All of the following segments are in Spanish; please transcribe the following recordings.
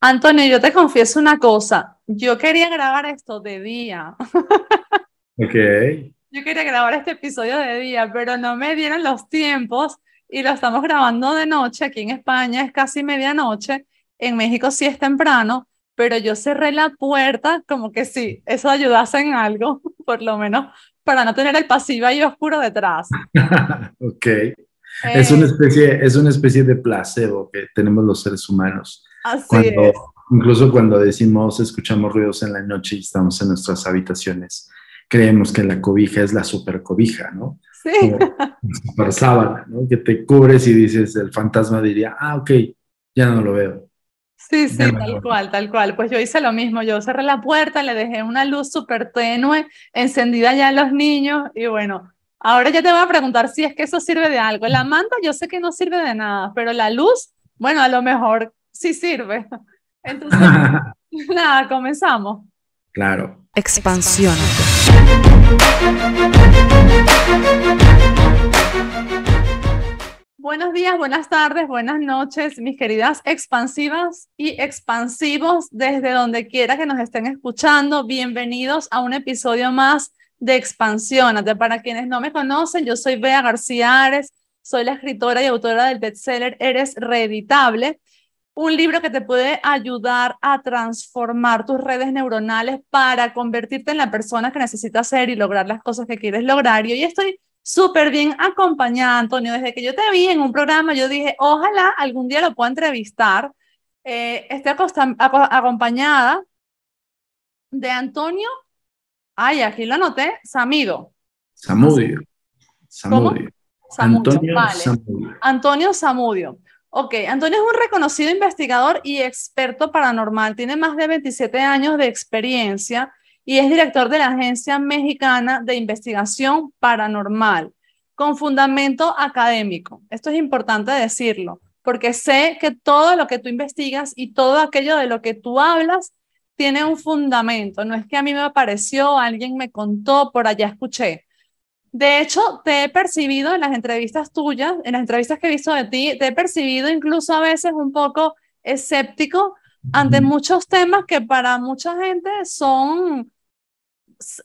Antonio, yo te confieso una cosa. Yo quería grabar esto de día. Ok. Yo quería grabar este episodio de día, pero no me dieron los tiempos y lo estamos grabando de noche. Aquí en España es casi medianoche. En México sí es temprano, pero yo cerré la puerta como que sí, eso ayudase en algo, por lo menos para no tener el pasillo ahí oscuro detrás. ok. es, una eh, especie, es una especie de placebo que tenemos los seres humanos. Así es. Incluso cuando decimos, escuchamos ruidos en la noche y estamos en nuestras habitaciones, creemos que la cobija es la super cobija, ¿no? Sí. super sábana, ¿no? Que te cubres y dices, el fantasma diría, ah, ok, ya no lo veo. Sí, sí, tal cual, tal cual. Pues yo hice lo mismo, yo cerré la puerta, le dejé una luz súper tenue, encendida ya a los niños y bueno, ahora ya te voy a preguntar si es que eso sirve de algo. La manta yo sé que no sirve de nada, pero la luz, bueno, a lo mejor sí sirve. Entonces, nada, comenzamos. Claro. Expansión. Buenos días, buenas tardes, buenas noches, mis queridas expansivas y expansivos desde donde quiera que nos estén escuchando. Bienvenidos a un episodio más de Expansiónate. Para quienes no me conocen, yo soy Bea García Ares, soy la escritora y autora del bestseller Eres Reeditable, un libro que te puede ayudar a transformar tus redes neuronales para convertirte en la persona que necesitas ser y lograr las cosas que quieres lograr. Y hoy estoy súper bien acompañada, Antonio. Desde que yo te vi en un programa, yo dije, ojalá algún día lo pueda entrevistar. Eh, esté acompañada de Antonio, ay, aquí lo anoté, Samido. Samudio. Samudio. Antonio Samudio. Antonio Samudio. Ok, Antonio es un reconocido investigador y experto paranormal. Tiene más de 27 años de experiencia y es director de la Agencia Mexicana de Investigación Paranormal, con fundamento académico. Esto es importante decirlo, porque sé que todo lo que tú investigas y todo aquello de lo que tú hablas tiene un fundamento. No es que a mí me apareció, alguien me contó, por allá escuché. De hecho, te he percibido en las entrevistas tuyas, en las entrevistas que he visto de ti, te he percibido incluso a veces un poco escéptico ante muchos temas que para mucha gente son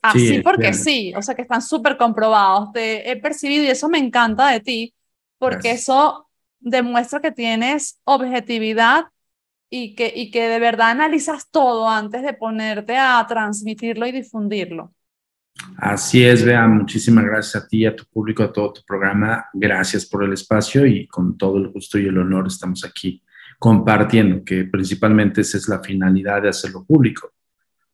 así porque sí, o sea que están súper comprobados, te he percibido y eso me encanta de ti, porque eso demuestra que tienes objetividad y que, y que de verdad analizas todo antes de ponerte a transmitirlo y difundirlo. Así es, Bea, muchísimas gracias a ti, a tu público, a todo tu programa. Gracias por el espacio y con todo el gusto y el honor estamos aquí compartiendo, que principalmente esa es la finalidad de hacerlo público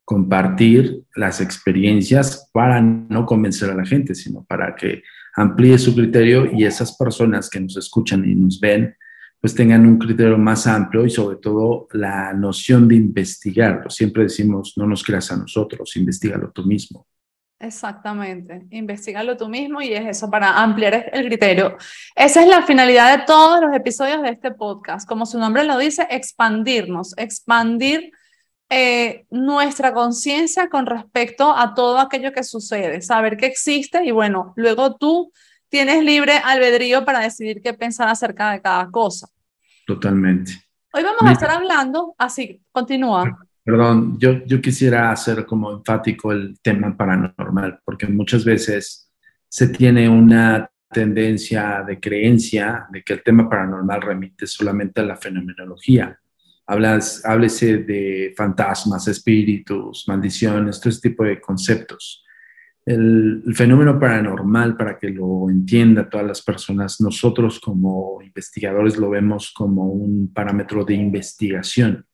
compartir las experiencias para no convencer a la gente, sino para que amplíe su criterio y esas personas que nos escuchan y nos ven, pues tengan un criterio más amplio y sobre todo la noción de investigarlo. Siempre decimos, no nos creas a nosotros, investigalo tú mismo. Exactamente, investigalo tú mismo y es eso para ampliar el criterio. Esa es la finalidad de todos los episodios de este podcast. Como su nombre lo dice, expandirnos, expandir eh, nuestra conciencia con respecto a todo aquello que sucede, saber que existe y bueno, luego tú tienes libre albedrío para decidir qué pensar acerca de cada cosa. Totalmente. Hoy vamos a estar hablando, así, continúa. Perdón, yo, yo quisiera hacer como enfático el tema paranormal, porque muchas veces se tiene una tendencia de creencia de que el tema paranormal remite solamente a la fenomenología Hablas, háblese de fantasmas, espíritus, maldiciones, todo este tipo de conceptos. El, fenómeno paranormal, para que lo entienda todas las personas, nosotros como investigadores lo vemos como un parámetro de investigación.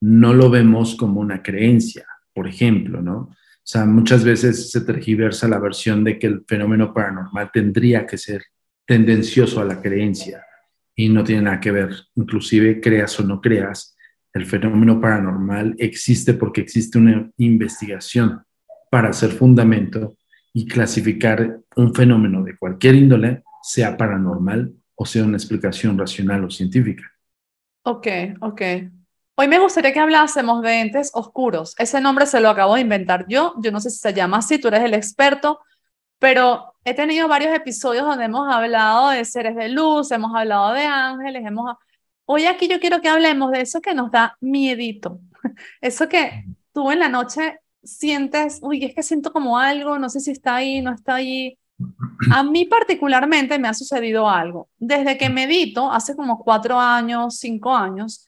No lo vemos como una creencia, por ejemplo, ¿no? O sea, muchas veces se tergiversa la versión de que el fenómeno paranormal tendría que ser tendencioso a la creencia y no tiene nada que ver. Inclusive creas o no creas, el fenómeno paranormal existe porque existe una investigación para hacer fundamento y clasificar un fenómeno de cualquier índole, sea paranormal o sea una explicación racional o científica. Ok, ok. Hoy me gustaría que hablásemos de entes oscuros. Ese nombre se lo acabo de inventar yo. Yo no sé si se llama así, tú eres el experto, pero he tenido varios episodios donde hemos hablado de seres de luz, hemos hablado de ángeles, hemos... hoy aquí yo quiero que hablemos de eso que nos da miedito. Eso que tú en la noche sientes, uy, es que siento como algo, no sé si está ahí, no está ahí. A mí particularmente me ha sucedido algo. Desde que medito, hace como cuatro años, cinco años,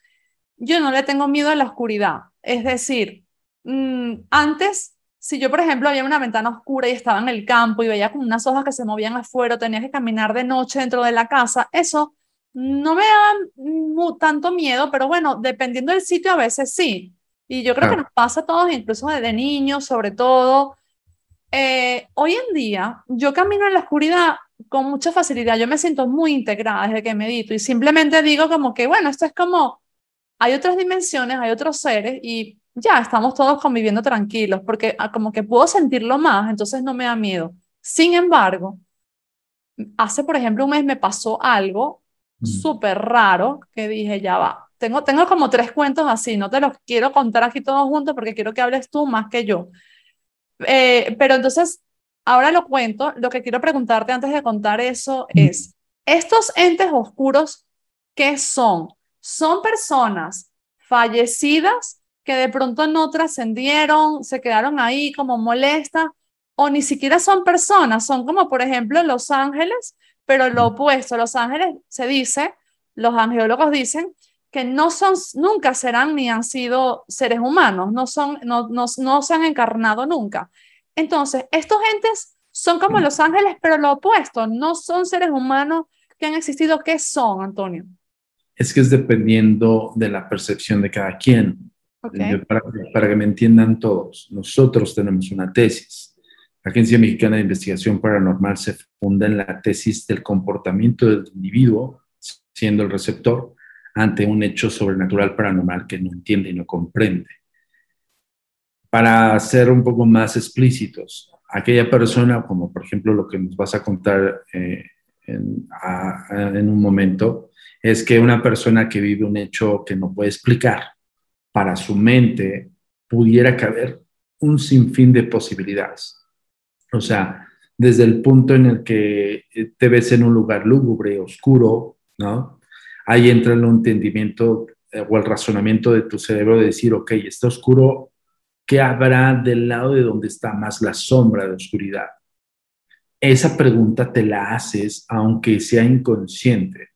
yo no le tengo miedo a la oscuridad. Es decir, mm, antes, si yo, por ejemplo, había una ventana oscura y estaba en el campo y veía como unas hojas que se movían afuera, tenía que caminar de noche dentro de la casa, eso no me daba tanto miedo, pero bueno, dependiendo del sitio, a veces sí. Y yo creo que nos pasa a todos, incluso de niños, sobre todo. Eh, hoy en día, yo camino en la oscuridad con mucha facilidad. Yo me siento muy integrada desde que medito y simplemente digo como que, bueno, esto es como, hay otras dimensiones, hay otros seres y ya estamos todos conviviendo tranquilos porque ah, como que puedo sentirlo más, entonces no me da miedo. Sin embargo, hace, por ejemplo, un mes me pasó algo mm. súper raro que dije, ya va, tengo, tengo como tres cuentos así, no te los quiero contar aquí todos juntos porque quiero que hables tú más que yo. Eh, pero entonces, ahora lo cuento. Lo que quiero preguntarte antes de contar eso es, ¿estos entes oscuros qué son? ¿Son personas fallecidas que de pronto no trascendieron, se quedaron ahí como molestas? O ni siquiera son personas, son como por ejemplo los ángeles, pero lo opuesto, los ángeles se dice, los angeólogos dicen que no son, nunca serán ni han sido seres humanos, no, son, no, no, no se han encarnado nunca. Entonces, estos entes son como los ángeles, pero lo opuesto, no son seres humanos que han existido. ¿Qué son, Antonio? Es que es dependiendo de la percepción de cada quien. Para, para, que me entiendan todos, nosotros tenemos una tesis. La Agencia Mexicana de Investigación Paranormal se funda en la tesis del comportamiento del individuo, siendo el receptor, ante un hecho sobrenatural paranormal que no entiende y no comprende. Para ser un poco más explícitos, aquella persona, como por ejemplo lo que nos vas a contar eh, en, en un momento, es que una persona que vive un hecho que no puede explicar, para su mente pudiera caber un sinfín de posibilidades. O sea, desde el punto en el que te ves en un lugar lúgubre, oscuro, ¿no? ahí entra el entendimiento eh, o el razonamiento de tu cerebro de decir, ok, está oscuro, ¿qué habrá del lado de donde está más la sombra de oscuridad? Esa pregunta te la haces aunque sea inconsciente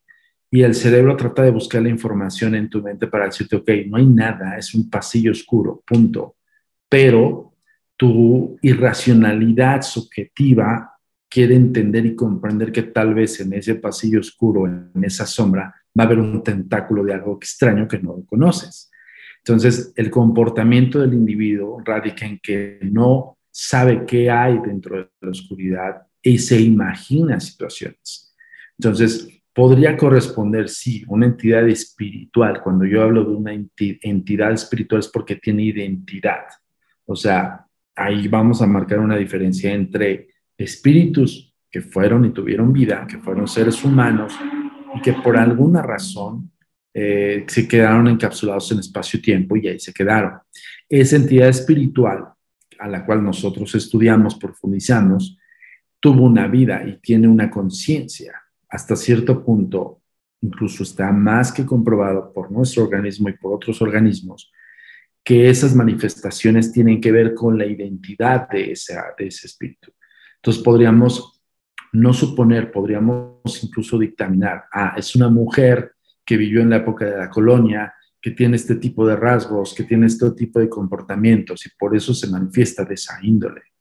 y el cerebro trata de buscar la información en tu mente para decirte, ok, no hay nada, es un pasillo oscuro, punto. Pero tu irracionalidad subjetiva quiere entender y comprender que tal vez en ese pasillo oscuro, en esa sombra, va a haber un tentáculo de algo extraño que no conoces. Entonces, el comportamiento del individuo radica en que no sabe qué hay dentro de la oscuridad y se imagina situaciones. Entonces, podría corresponder, sí, una entidad espiritual. Cuando yo hablo de una entidad espiritual es porque tiene identidad. O sea, ahí vamos a marcar una diferencia entre espíritus que fueron y tuvieron vida, que fueron seres humanos, y que por alguna razón eh, se quedaron encapsulados en espacio-tiempo y ahí se quedaron. Esa entidad espiritual a la cual nosotros estudiamos, profundizamos, tuvo una vida y tiene una conciencia. Hasta cierto punto, incluso está más que comprobado por nuestro organismo y por otros organismos, que esas manifestaciones tienen que ver con la identidad de, de ese espíritu. Entonces podríamos no suponer, podríamos incluso dictaminar, ah, es una mujer que vivió en la época de la colonia, que tiene este tipo de rasgos, que tiene este tipo de comportamientos y por eso se manifiesta de esa índole.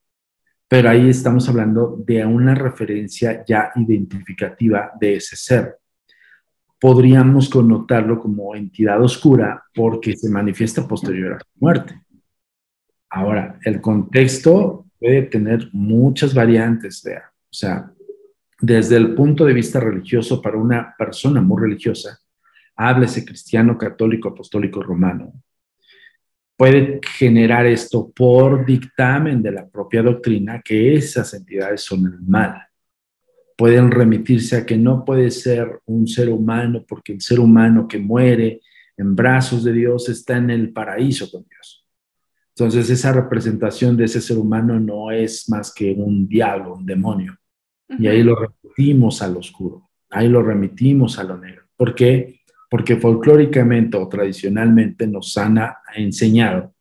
Pero ahí estamos hablando de una referencia ya identificativa de ese ser. Podríamos connotarlo como entidad oscura porque se manifiesta posterior a su muerte. Ahora, el contexto puede tener muchas variantes, vea. O sea, desde el punto de vista religioso para una persona muy religiosa, háblese cristiano, católico, apostólico, romano, puede generar esto por dictamen de la propia doctrina que esas entidades son el mal. Pueden remitirse a que no puede ser un ser humano porque el ser humano que muere en brazos de Dios está en el paraíso con Dios. Entonces esa representación de ese ser humano no es más que un diablo, un demonio. Y ahí lo remitimos al oscuro, ahí lo remitimos a lo negro. ¿Por qué? Porque folclóricamente o tradicionalmente nos han enseñado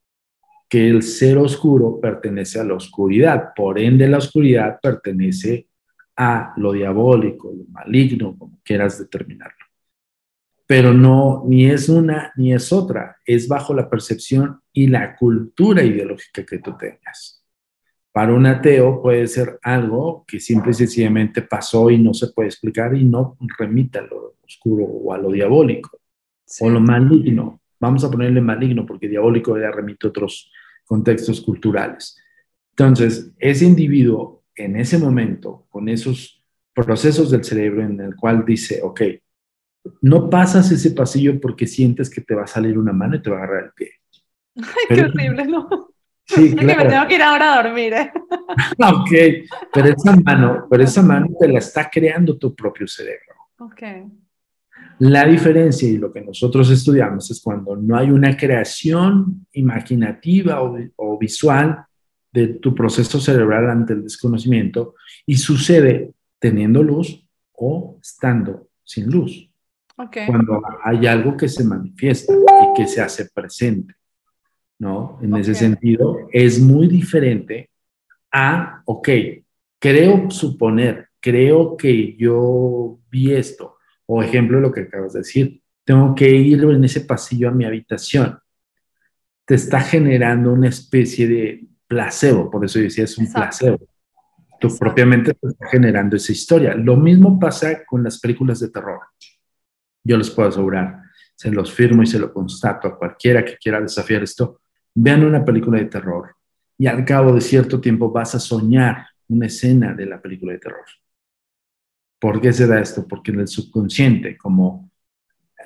que el ser oscuro pertenece a la oscuridad, por ende la oscuridad pertenece a lo diabólico, lo maligno, como quieras determinarlo. Pero no, ni es una ni es otra, es bajo la percepción y la cultura ideológica que tú tengas. Para un ateo puede ser algo que simple y sencillamente pasó y no se puede explicar y no remita a lo oscuro o a lo diabólico o lo maligno. Vamos a ponerle maligno porque diabólico ya remite a otros contextos culturales. Entonces, ese individuo en ese momento, con esos procesos del cerebro en el cual dice, ok, no pasas ese pasillo porque sientes que te va a salir una mano y te va a agarrar el pie. Ay, qué horrible, ¿no? Sí, claro. que me tengo que ir ahora a dormir. ¿eh? ok, pero esa mano, pero esa mano te la está creando tu propio cerebro. Ok. La diferencia y lo que nosotros estudiamos es cuando no hay una creación imaginativa o, visual de tu proceso cerebral ante el desconocimiento y sucede teniendo luz o estando sin luz. Cuando hay algo que se manifiesta y que se hace presente, ¿no? En ese sentido, es muy diferente a, ok, creo suponer, creo que yo vi esto, o ejemplo, lo que acabas de decir, tengo que ir en ese pasillo a mi habitación. Te está generando una especie de placebo, por eso decía es un placebo. Tú propiamente te está generando esa historia. Lo mismo pasa con las películas de terror. Yo les puedo asegurar, se los firmo y se lo constato a cualquiera que quiera desafiar esto. Vean una película de terror y al cabo de cierto tiempo vas a soñar una escena de la película de terror. ¿Por qué se da esto? Porque en el subconsciente, como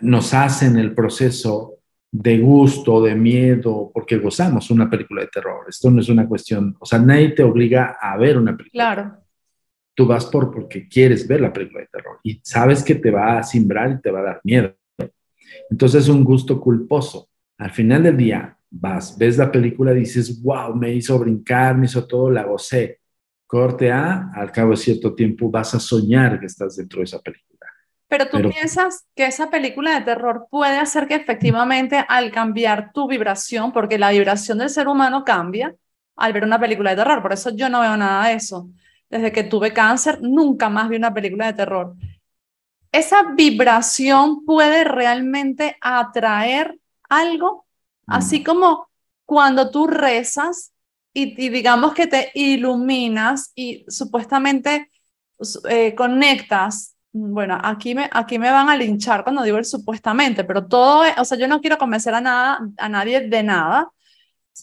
nos hacen el proceso de gusto, de miedo, porque gozamos una película de terror. Esto no es una cuestión, o sea, nadie te obliga a ver una película. Claro. Tú vas por porque quieres ver la película de terror y sabes que te va a simbrar y te va a dar miedo. Entonces es un gusto culposo. Al final del día, vas, ves la película, dices, wow, me hizo brincar, me hizo todo, la gocé. Corte A, al cabo de cierto tiempo vas a soñar que estás dentro de esa película. Pero tú piensas que esa película de terror puede hacer que efectivamente al cambiar tu vibración, porque la vibración del ser humano cambia al ver una película de terror, por eso yo no veo nada de eso. Desde que tuve cáncer, nunca más vi una película de terror. Esa vibración puede realmente atraer algo, así mm. como cuando tú rezas y, digamos que te iluminas y supuestamente eh, conectas. Bueno, aquí me, aquí me van a linchar cuando digo el supuestamente, pero todo, o sea, yo no quiero convencer a, nada, a nadie de nada,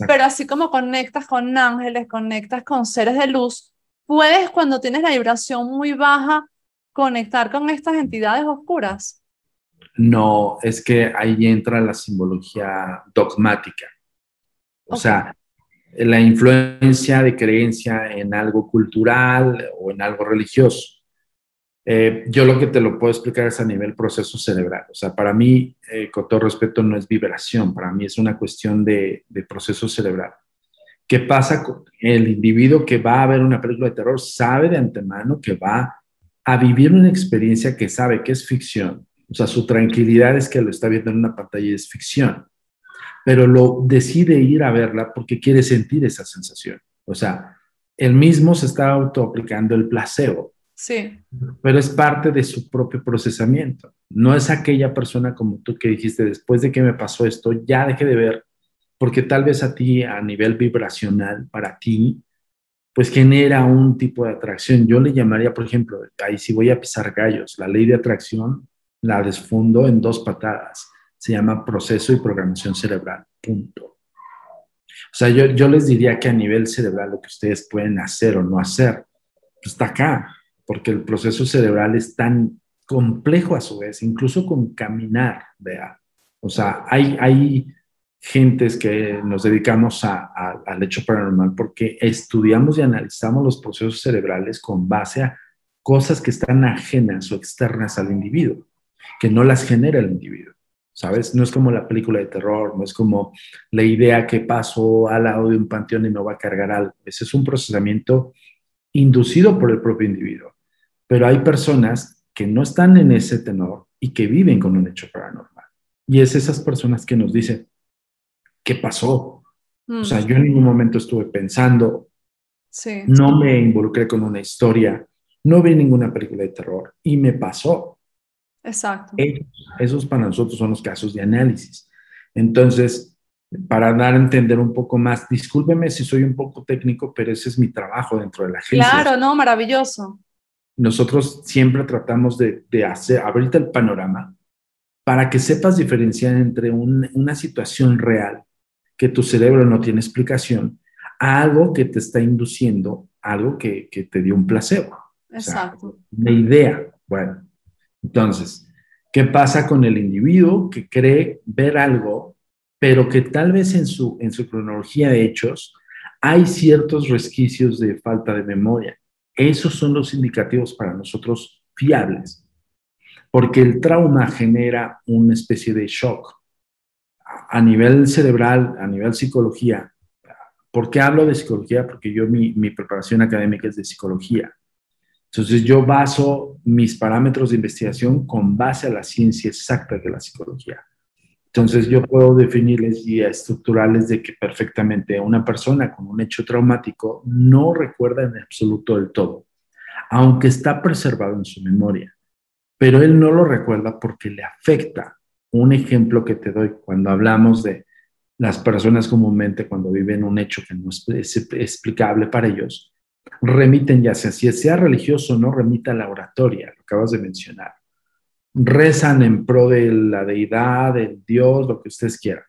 pero así como conectas con ángeles, conectas con seres de luz, puedes cuando tienes la vibración muy baja conectar con estas entidades oscuras. No, es que ahí entra la simbología dogmática. O sea, la influencia de creencia en algo cultural o en algo religioso. Eh, yo lo que te lo puedo explicar es a nivel proceso cerebral. O sea, para mí, eh, con todo respeto, no es vibración, para mí es una cuestión de, de proceso cerebral. ¿Qué pasa con el individuo que va a ver una película de terror? Sabe de antemano que va a vivir una experiencia que sabe que es ficción. O sea, su tranquilidad es que lo está viendo en una pantalla y es ficción pero lo decide ir a verla porque quiere sentir esa sensación. O sea, él mismo se está autoaplicando el placebo. Sí. Pero es parte de su propio procesamiento. No es aquella persona como tú que dijiste, después de que me pasó esto, ya dejé de ver, porque tal vez a ti, a nivel vibracional, para ti, pues genera un tipo de atracción. Yo le llamaría, por ejemplo, ahí si voy a pisar gallos, la ley de atracción la desfundo en dos patadas se llama proceso y programación cerebral, punto. O sea, yo, yo les diría que a nivel cerebral lo que ustedes pueden hacer o no hacer, pues está acá, porque el proceso cerebral es tan complejo a su vez, incluso con caminar, vea. O sea, hay, hay gentes que nos dedicamos a, al hecho paranormal porque estudiamos y analizamos los procesos cerebrales con base a cosas que están ajenas o externas al individuo, que no las genera el individuo. ¿sabes? No es como la película de terror, no es como la idea que pasó al lado de un panteón y no va a cargar algo. Ese es un procesamiento inducido por el propio individuo. Pero hay personas que no están en ese tenor y que viven con un hecho paranormal. Y es esas personas que nos dicen, ¿qué pasó? O sea, mm. yo en ningún momento estuve pensando, no me involucré con una historia, no vi ninguna película de terror y me pasó. Exacto. Esos, para nosotros son los casos de análisis. Entonces, para dar a entender un poco más, discúlpeme si soy un poco técnico, pero ese es mi trabajo dentro de la agencia. Claro, no, maravilloso. Nosotros siempre tratamos de, de hacer, abrirte el panorama para que sepas diferenciar entre una situación real que tu cerebro no tiene explicación a algo que te está induciendo, algo que, que te dio un placebo. Exacto. una idea. Bueno, entonces, ¿qué pasa con el individuo que cree ver algo, pero que tal vez en su, en su cronología de hechos hay ciertos resquicios de falta de memoria? Esos son los indicativos para nosotros fiables, porque el trauma genera una especie de shock a nivel cerebral, a nivel psicología. ¿Por qué hablo de psicología? Porque yo mi, mi preparación académica es de psicología. Entonces yo baso mis parámetros de investigación con base a la ciencia exacta de la psicología. Entonces yo puedo definirles y estructurales de que perfectamente una persona con un hecho traumático no recuerda en absoluto del todo, aunque está preservado en su memoria, pero él no lo recuerda porque le afecta. Un ejemplo que te doy cuando hablamos de las personas comúnmente cuando viven un hecho que no es explicable para ellos, remiten ya sea, si sea religioso no, remita a la oratoria, lo acabas de mencionar. Rezan en pro de la deidad, del Dios, lo que ustedes quieran.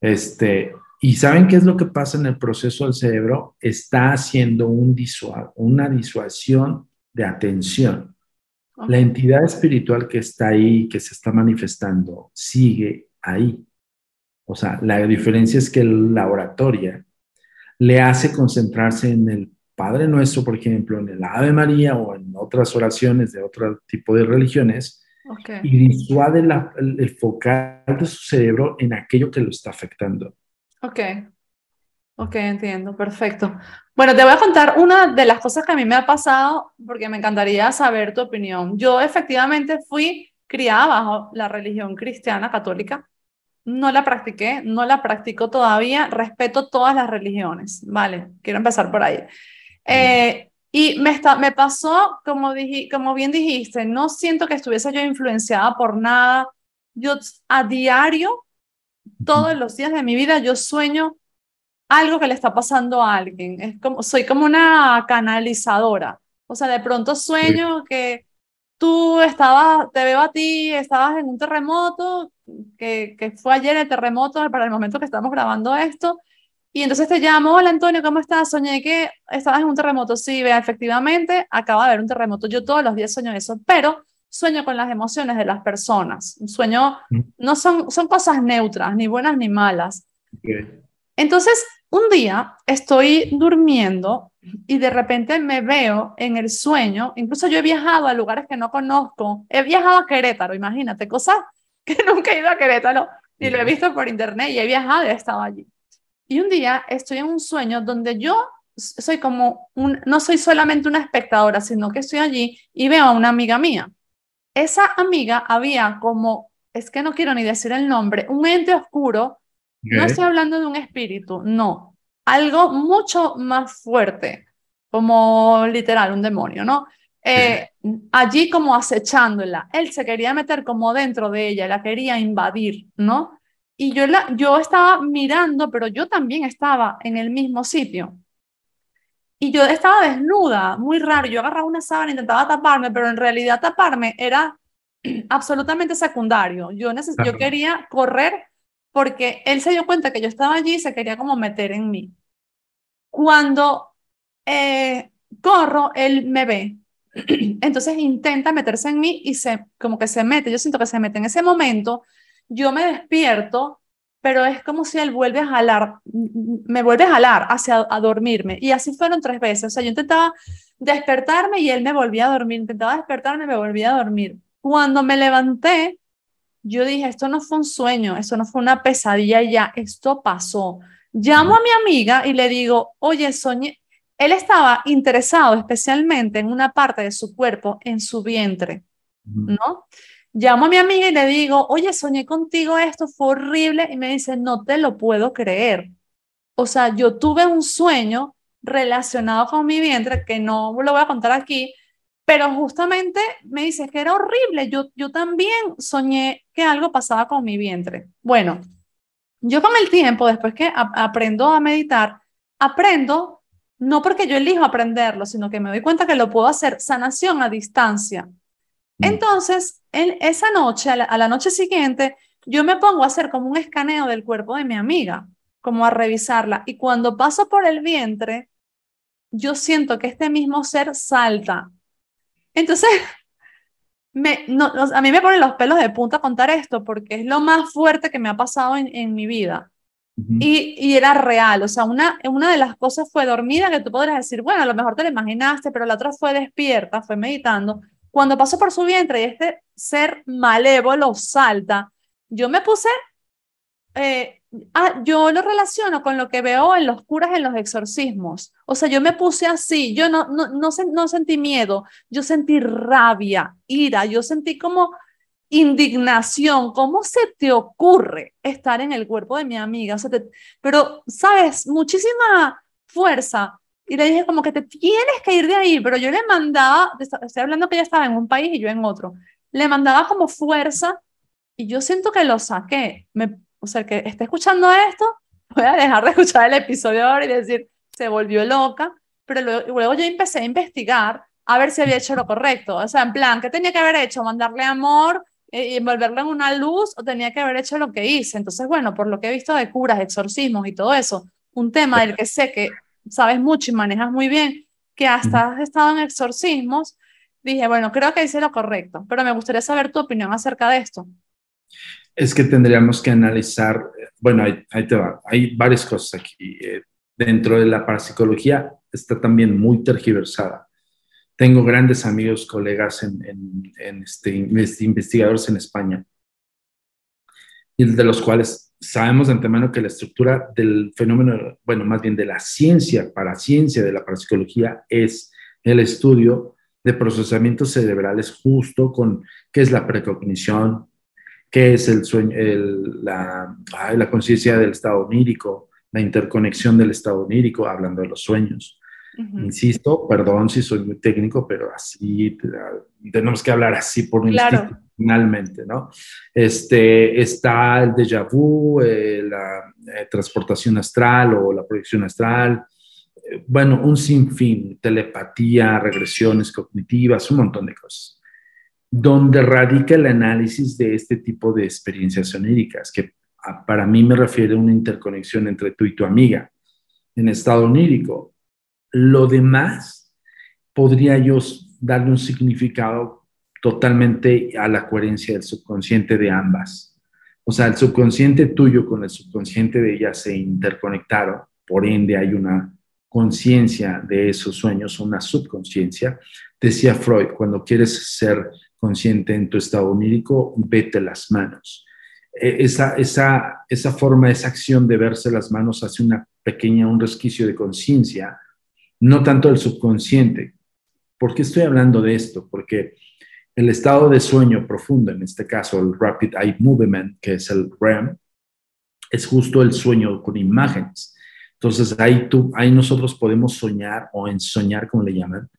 Este, y ¿saben qué es lo que pasa en el proceso del cerebro? Está haciendo un una disuasión de atención. La entidad espiritual que está ahí, que se está manifestando, sigue ahí. O sea, la diferencia es que la oratoria le hace concentrarse en el Padre Nuestro, por ejemplo, en el Ave María o en otras oraciones de otro tipo de religiones, y disuade el, focal de su cerebro en aquello que lo está afectando. Ok, ok, entiendo, perfecto. Bueno, te voy a contar una de las cosas que a mí me ha pasado, porque me encantaría saber tu opinión. Yo efectivamente fui criada bajo la religión cristiana católica. No la practiqué, no la practico todavía, respeto todas las religiones, ¿vale? Quiero empezar por ahí. Eh, y me, está, me pasó, como, dije, como bien dijiste, no siento que estuviese yo influenciada por nada. Yo a diario, todos los días de mi vida, yo sueño algo que le está pasando a alguien. Es como, soy como una canalizadora. O sea, de pronto sueño que tú estabas, te veo a ti, estabas en un terremoto, que, que fue ayer el terremoto para el momento que estamos grabando esto, y entonces te llamo, hola Antonio, ¿cómo estás? Soñé que estabas en un terremoto. Sí, vea, efectivamente, acaba de haber un terremoto. Yo todos los días sueño eso, pero sueño con las emociones de las personas. Sueño, mm. no son, son cosas neutras, ni buenas ni malas. Entonces, un día estoy durmiendo y de repente me veo en el sueño. Incluso yo he viajado a lugares que no conozco. He viajado a Querétaro, imagínate, cosas que nunca he ido a Querétaro, ni lo he visto por internet y he viajado y he estado allí. Y un día estoy en un sueño donde yo soy como un, no soy solamente una espectadora, sino que estoy allí y veo a una amiga mía. Esa amiga había como, es que no quiero ni decir el nombre, un ente oscuro. No estoy hablando de un espíritu, no. Algo mucho más fuerte, como literal, un demonio, ¿no? Eh, allí como acechándola. Él se quería meter como dentro de ella, la quería invadir, ¿no? Y yo, la, yo estaba mirando, pero yo también estaba en el mismo sitio. Y yo estaba desnuda, muy raro. Yo agarraba una sábana, intentaba taparme, pero en realidad taparme era absolutamente secundario. Yo, yo quería correr porque él se dio cuenta que yo estaba allí y se quería como meter en mí. Cuando eh, corro, él me ve. Entonces intenta meterse en mí y se, como que se mete. Yo siento que se mete en ese momento yo me despierto, pero es como si él vuelve a jalar, me vuelve a jalar hacia a dormirme. Y así fueron tres veces. O sea, yo intentaba despertarme y él me volvía a dormir, intentaba despertarme y me volvía a dormir. Cuando me levanté, yo dije, esto no fue un sueño, esto no fue una pesadilla ya, esto pasó. Llamo a mi amiga y le digo, oye, soñé, él estaba interesado especialmente en una parte de su cuerpo, en su vientre, ¿no? Llamo a mi amiga y le digo, oye, soñé contigo esto, fue horrible, y me dice, no te lo puedo creer. O sea, yo tuve un sueño relacionado con mi vientre, que no lo voy a contar aquí, pero justamente me dice que era horrible. Yo, yo también soñé que algo pasaba con mi vientre. Bueno, yo con el tiempo, después que aprendo a meditar, aprendo no porque yo elijo aprenderlo, sino que me doy cuenta que lo puedo hacer sanación a distancia. Mm. Entonces, en esa noche, a la, noche siguiente, yo me pongo a hacer como un escaneo del cuerpo de mi amiga, como a revisarla. Y cuando paso por el vientre, yo siento que este mismo ser salta. Entonces, me, no, a mí me ponen los pelos de punta contar esto porque es lo más fuerte que me ha pasado en, en mi vida y, era real, o sea, una, una de las cosas fue dormida, que tú podrías decir, bueno, a lo mejor te lo imaginaste, pero la otra fue despierta, fue meditando. Cuando pasó por su vientre y este ser malévolo salta, yo me puse, eh, ah, yo lo relaciono con lo que veo en los curas en los exorcismos. O sea, yo me puse así, yo no, no, no, sentí miedo, yo sentí rabia, ira, yo sentí como indignación, ¿cómo se te ocurre estar en el cuerpo de mi amiga? pero, ¿sabes? Muchísima fuerza. Y le dije como que te tienes que ir de ahí, pero yo le mandaba, estoy hablando que ella estaba en un país y yo en otro, le mandaba como fuerza y yo siento que lo saqué. Me, o sea, que esté escuchando esto, voy a dejar de escuchar el episodio ahora y decir, se volvió loca, pero luego, luego yo empecé a investigar a ver si había hecho lo correcto. O sea, en plan, ¿qué tenía que haber hecho? Mandarle amor, y envolverlo en una luz o tenía que haber hecho lo que hice. Entonces, bueno, por lo que he visto de curas, exorcismos y todo eso, un tema del que sé que sabes mucho y manejas muy bien, que hasta has estado en exorcismos, dije, bueno, creo que hice lo correcto, pero me gustaría saber tu opinión acerca de esto. Es que tendríamos que analizar, bueno, ahí, te va, hay varias cosas aquí. Eh, dentro de la parapsicología está también muy tergiversada tengo grandes amigos, colegas en, este, investigadores en España, y de los cuales sabemos de antemano que la estructura del fenómeno, bueno, más bien de la ciencia, para ciencia de la parapsicología, es el estudio de procesamientos cerebrales justo con qué es la precognición, qué es el sueño, la, la conciencia del estado onírico, la interconexión del estado onírico, hablando de los sueños, Insisto, perdón si soy muy técnico, pero así tenemos que hablar así por un claro. Finalmente, ¿no? Este, está el déjà vu, eh, la eh, transportación astral o la proyección astral, eh, bueno, un sinfín, telepatía, regresiones cognitivas, un montón de cosas, donde radica el análisis de este tipo de experiencias oníricas, que para mí me refiere a una interconexión entre tú y tu amiga en estado onírico lo demás podría yo darle un significado totalmente a la coherencia del subconsciente de ambas. O sea, el subconsciente tuyo con el subconsciente de ella se interconectaron, por ende hay una conciencia de esos sueños, una subconsciencia. Decía Freud, cuando quieres ser consciente en tu estado onírico, vete las manos. E, esa, esa, esa forma, esa acción de verse las manos hace una pequeña, un resquicio de conciencia no tanto el subconsciente. ¿Por qué estoy hablando de esto? Porque el estado de sueño profundo, en este caso el Rapid Eye Movement, que es el REM, es justo el sueño con imágenes. Entonces ahí, tú, ahí nosotros podemos soñar o ensoñar, como le llaman,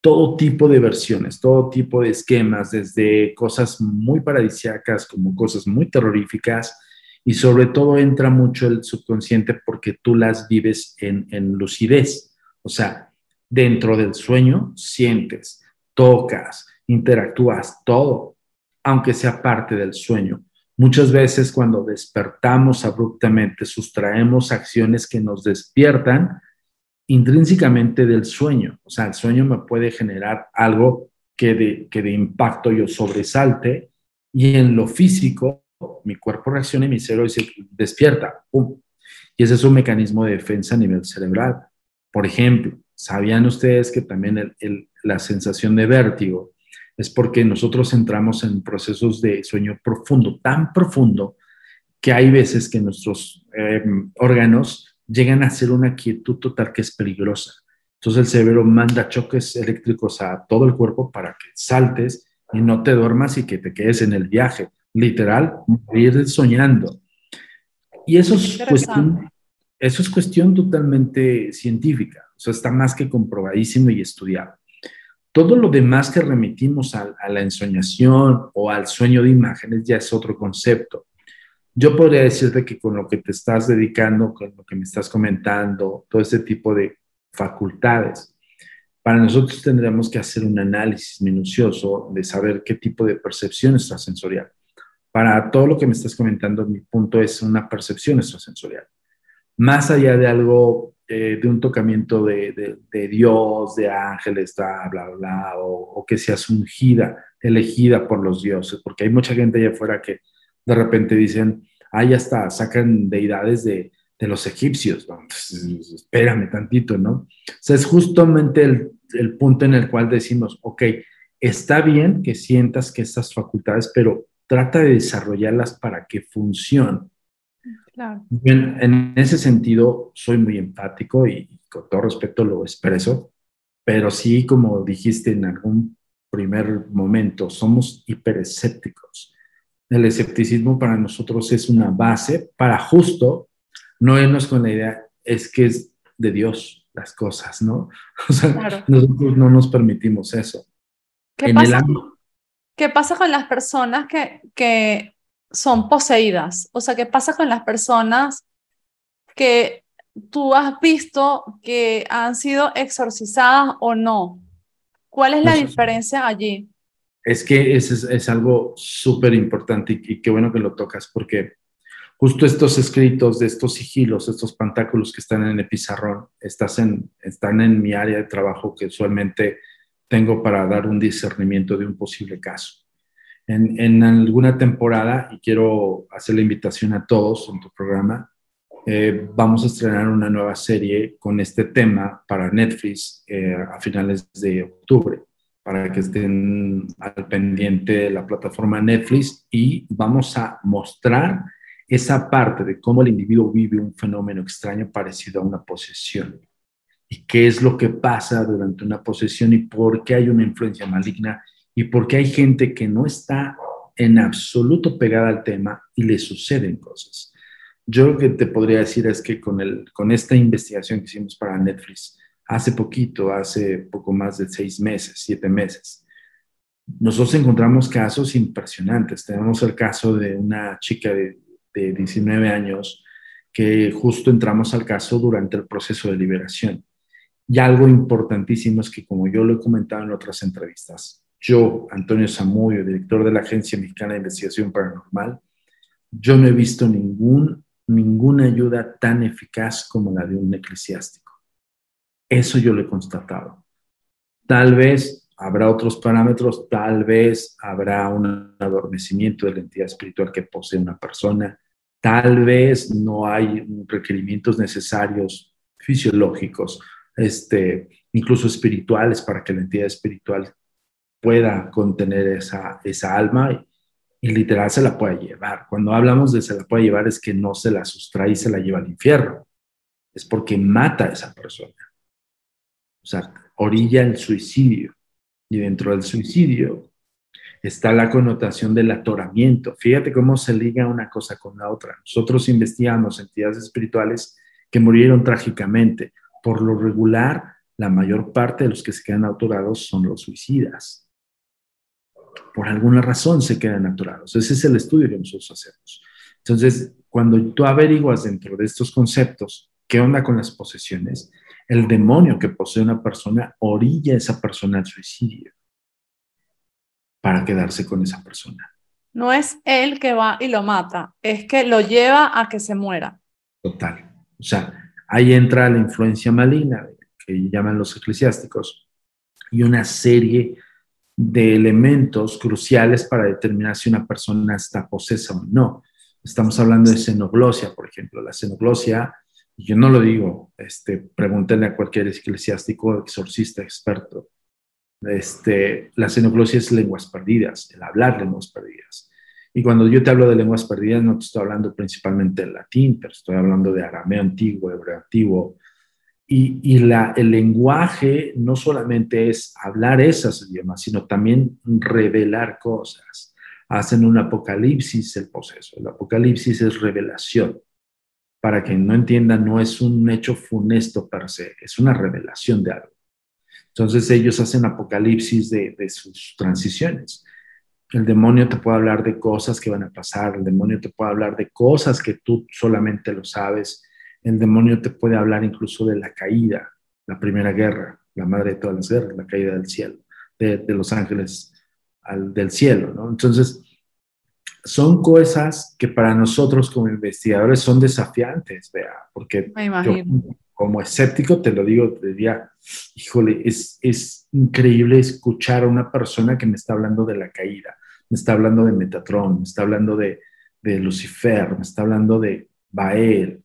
todo tipo de versiones, todo tipo de esquemas, desde cosas muy paradisiacas como cosas muy terroríficas, y sobre todo entra mucho el subconsciente porque tú las vives en, en lucidez. O sea, dentro del sueño sientes, tocas, interactúas, todo, aunque sea parte del sueño. Muchas veces cuando despertamos abruptamente sustraemos acciones que nos despiertan intrínsecamente del sueño. O sea, el sueño me puede generar algo que de, que de impacto yo sobresalte y en lo físico mi cuerpo reacciona y mi cerebro se despierta. ¡pum! Y ese es un mecanismo de defensa a nivel cerebral. Por ejemplo, ¿sabían ustedes que también la sensación de vértigo es porque nosotros entramos en procesos de sueño profundo, tan profundo que hay veces que nuestros em, órganos llegan a hacer una quietud total que es peligrosa. Entonces el cerebro manda choques eléctricos a todo el cuerpo para que saltes y no te duermas y que te quedes en el viaje. Literal, ir soñando. Y eso es, cuestión, eso es cuestión totalmente científica, o sea, está más que comprobadísimo y estudiado. Todo lo demás que remitimos a, la ensoñación o al sueño de imágenes ya es otro concepto. Yo podría decirte que con lo que te estás dedicando, con lo que me estás comentando, todo ese tipo de facultades, para nosotros tendríamos que hacer un análisis minucioso de saber qué tipo de percepción extrasensorial. Para todo lo que me estás comentando, mi punto es una percepción extrasensorial. Más allá de algo, eh, de un tocamiento de, de, Dios, de ángeles, bla, bla, bla, o, que seas ungida, elegida por los dioses, porque hay mucha gente allá afuera que de repente dicen, ah, ya está, sacan deidades de, de los egipcios. Pues, espérame tantito, ¿no? O sea, es justamente el, el, punto en el cual decimos, ok, está bien que sientas que estas facultades, pero trata de desarrollarlas para que funcionen. Claro. en ese sentido, soy muy empático y con todo respeto lo expreso, pero sí, como dijiste en algún primer momento, somos hiperescépticos. El escepticismo para nosotros es una base para justo no irnos con la idea, es que es de Dios las cosas, ¿no? O sea, nosotros no nos permitimos eso. ¿Qué, pasa, ¿Qué pasa con las personas que, que son poseídas? O sea, ¿qué pasa con las personas que tú has visto que han sido exorcizadas o no? ¿Cuál es la diferencia allí? Es que es, es algo súper importante y, y, qué bueno que lo tocas porque justo estos escritos de estos sigilos, estos pantáculos que están en el pizarrón, estás en, están en mi área de trabajo que usualmente tengo para dar un discernimiento de un posible caso. En, alguna temporada, y quiero hacer la invitación a todos en tu programa, eh, vamos a estrenar una nueva serie con este tema para Netflix eh, a finales de octubre, para que estén al pendiente de la plataforma Netflix y vamos a mostrar esa parte de cómo el individuo vive un fenómeno extraño parecido a una posesión. Y qué es lo que pasa durante una posesión y por qué hay una influencia maligna y por qué hay gente que no está en absoluto pegada al tema y le suceden cosas. Yo lo que te podría decir es que con, el, con esta investigación que hicimos para Netflix hace poquito, hace poco más de seis meses, siete meses, nosotros encontramos casos impresionantes. Tenemos el caso de una chica de de 19 años, que justo entramos al caso durante el proceso de liberación. Y algo importantísimo es que, como yo lo he comentado en otras entrevistas, yo, Antonio Zamudio, director de la Agencia Mexicana de Investigación Paranormal, yo no he visto ningún, ninguna ayuda tan eficaz como la de un eclesiástico. Eso yo lo he constatado. Tal vez habrá otros parámetros, tal vez habrá un adormecimiento de la entidad espiritual que posee una persona, tal vez no hay requerimientos necesarios fisiológicos, este, incluso espirituales, para que la entidad espiritual pueda contener esa, esa alma y, y, literal se la pueda llevar. Cuando hablamos de se la puede llevar es que no se la sustrae y se la lleva al infierno. Es porque mata a esa persona. O sea, orilla el suicidio. Y dentro del suicidio está la connotación del atoramiento. Fíjate cómo se liga una cosa con la otra. Nosotros investigamos entidades espirituales que murieron trágicamente. Por lo regular, la mayor parte de los que se quedan atorados son los suicidas. Por alguna razón se quedan atorados. Ese es el estudio que nosotros hacemos. Entonces, cuando tú averiguas dentro de estos conceptos qué onda con las posesiones, el demonio que posee una persona orilla a esa persona al suicidio para quedarse con esa persona. No es él que va y lo mata, es que lo lleva a que se muera. Total. O sea, ahí entra la influencia maligna que llaman los eclesiásticos y una serie de elementos cruciales para determinar si una persona está posesa o no. Estamos hablando de xenoglosia, por ejemplo. La xenoglosia yo no lo digo, este, pregúntenle a cualquier eclesiástico, exorcista, experto. Este, la xenoglosia es lenguas perdidas, el hablar lenguas perdidas. Y cuando yo te hablo de lenguas perdidas, no te estoy hablando principalmente del latín, pero estoy hablando de arameo antiguo, hebreo antiguo. Y, el lenguaje no solamente es hablar esos idiomas, sino también revelar cosas. Hacen un apocalipsis el proceso. El apocalipsis es revelación. Para quien no entienda, no es un hecho funesto per se, es una revelación de algo. Entonces ellos hacen apocalipsis de, de sus transiciones. El demonio te puede hablar de cosas que van a pasar, el demonio te puede hablar de cosas que tú solamente lo sabes el demonio te puede hablar incluso de la caída, la primera guerra, la madre de todas las guerras, la caída del cielo, de, los ángeles al, del cielo, ¿no? Entonces, son cosas que para nosotros como investigadores son desafiantes, vea, porque yo como escéptico te lo digo, te diría, híjole, es, es increíble escuchar a una persona que me está hablando de la caída, me está hablando de Metatron, me está hablando de, de Lucifer, me está hablando de Bael,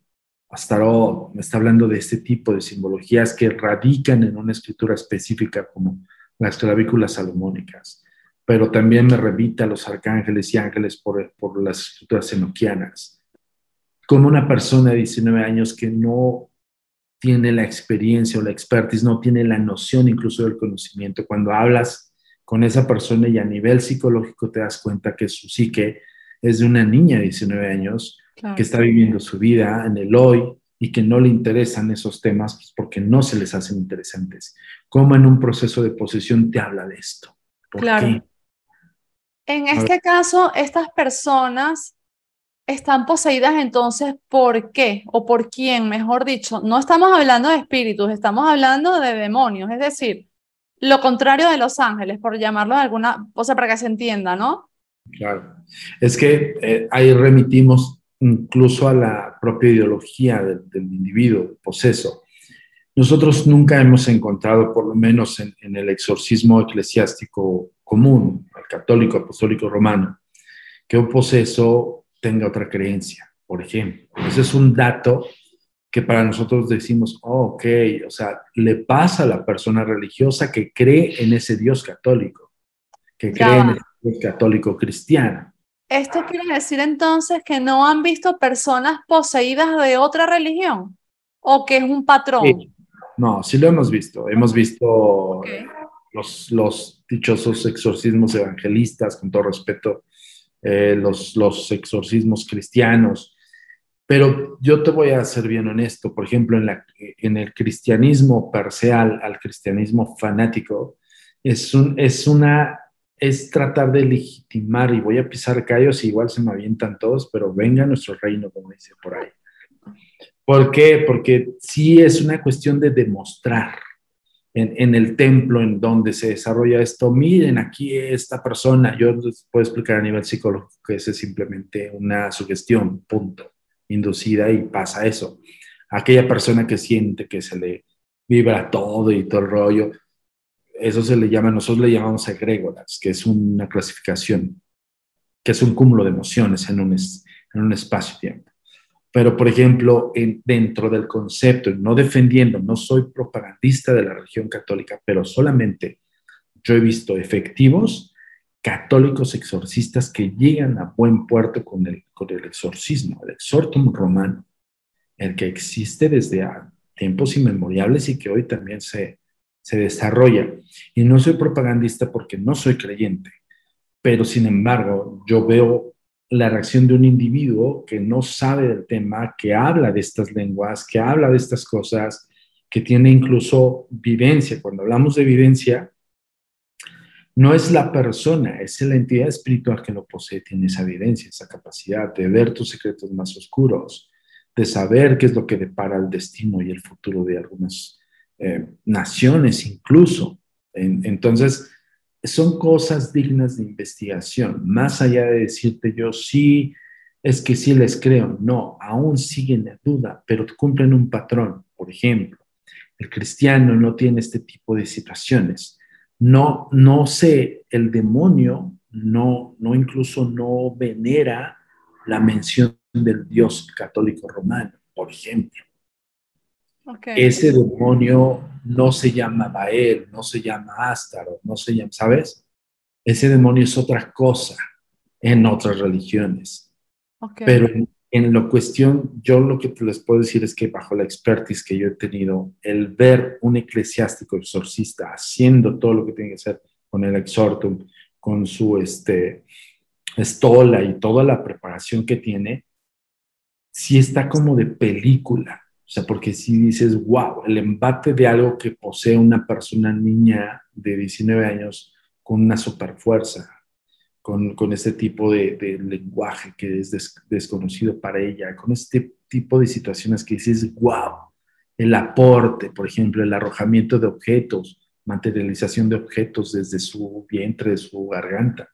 Astarot, me está hablando de este tipo de simbologías que radican en una escritura específica como las clavículas salomónicas, pero también me remite a los arcángeles y ángeles por, por las escrituras enoquianas. Como una persona de 19 años que no tiene la experiencia o la expertise, no tiene la noción incluso del conocimiento, cuando hablas con esa persona y a nivel psicológico te das cuenta que su psique es de una niña de 19 años, que está viviendo su vida en el hoy y que no le interesan esos temas pues, porque no se les hacen interesantes. ¿Cómo en un proceso de posesión te habla de esto? claro. En este caso, estas personas están poseídas entonces, ¿por qué? O por quién, mejor dicho. No estamos hablando de espíritus, estamos hablando de demonios, es decir, lo contrario de los ángeles, por llamarlo de alguna cosa para que se entienda, ¿no? Claro. Es que eh, ahí remitimos incluso a la propia ideología del, individuo, del poseso. Nosotros nunca hemos encontrado, por lo menos en, el exorcismo eclesiástico común, el católico apostólico romano, que un poseso tenga otra creencia, por ejemplo. Ese es un dato que para nosotros decimos, oh, ok, o sea, le pasa a la persona religiosa que cree en ese Dios católico, que cree en el Dios católico cristiano. ¿Esto quiere decir entonces que no han visto personas poseídas de otra religión? ¿O que es un patrón? No, sí lo hemos visto. Hemos visto los, los, dichosos exorcismos evangelistas, con todo respeto, eh, los, los exorcismos cristianos. Pero yo te voy a ser bien honesto. Por ejemplo, en, la, en el cristianismo parcial al cristianismo fanático, es, un, es una es tratar de legitimar y voy a pisar callos y igual se me avientan todos, pero venga nuestro reino, como dice por ahí. ¿Por qué? Porque sí es una cuestión de demostrar en, el templo en donde se desarrolla esto. Miren, aquí esta persona, yo les puedo explicar a nivel psicológico que es simplemente una sugestión, punto, inducida y pasa eso. Aquella persona que siente que se le vibra todo y todo el rollo, eso se le llama, nosotros le llamamos egrégoras, que es una clasificación, que es un cúmulo de emociones en un, en un espacio-tiempo. Pero, por ejemplo, dentro del concepto, no defendiendo, no soy propagandista de la religión católica, pero solamente yo he visto efectivos católicos exorcistas que llegan a buen puerto con el, con el exorcismo, el exortum romano, el que existe desde tiempos inmemoriales y que hoy también se, se desarrolla. Y no soy propagandista porque no soy creyente, pero sin embargo yo veo la reacción de un individuo que no sabe del tema, que habla de estas lenguas, que habla de estas cosas, que tiene incluso vivencia. Cuando hablamos de vivencia, no es la persona, es la entidad espiritual que lo posee, tiene esa vivencia, esa capacidad de ver tus secretos más oscuros, de saber qué es lo que depara el destino y el futuro de algunas eh, naciones incluso. entonces, son cosas dignas de investigación, más allá de decirte yo sí, es que sí les creo, no, aún siguen en duda, pero cumplen un patrón. Por ejemplo, el cristiano no tiene este tipo de situaciones. No, no sé, el demonio no, no incluso no venera la mención del Dios católico romano, por ejemplo. Ese demonio no se llama Bael, no se llama Ástaro, no se llama, ¿sabes? Ese demonio es otra cosa en otras religiones. Pero en lo cuestión, yo lo que les puedo decir es que bajo la expertise que yo he tenido, el ver un eclesiástico exorcista haciendo todo lo que tiene que hacer con el exhortum, con su este, estola y toda la preparación que tiene, sí está como de película. O sea, porque si dices, wow, el embate de algo que posee una persona niña de 19 años con una super fuerza, con, con este tipo de, lenguaje que es desconocido para ella, con este tipo de situaciones que dices, wow, el aporte, por ejemplo, el arrojamiento de objetos, materialización de objetos desde su vientre, de su garganta,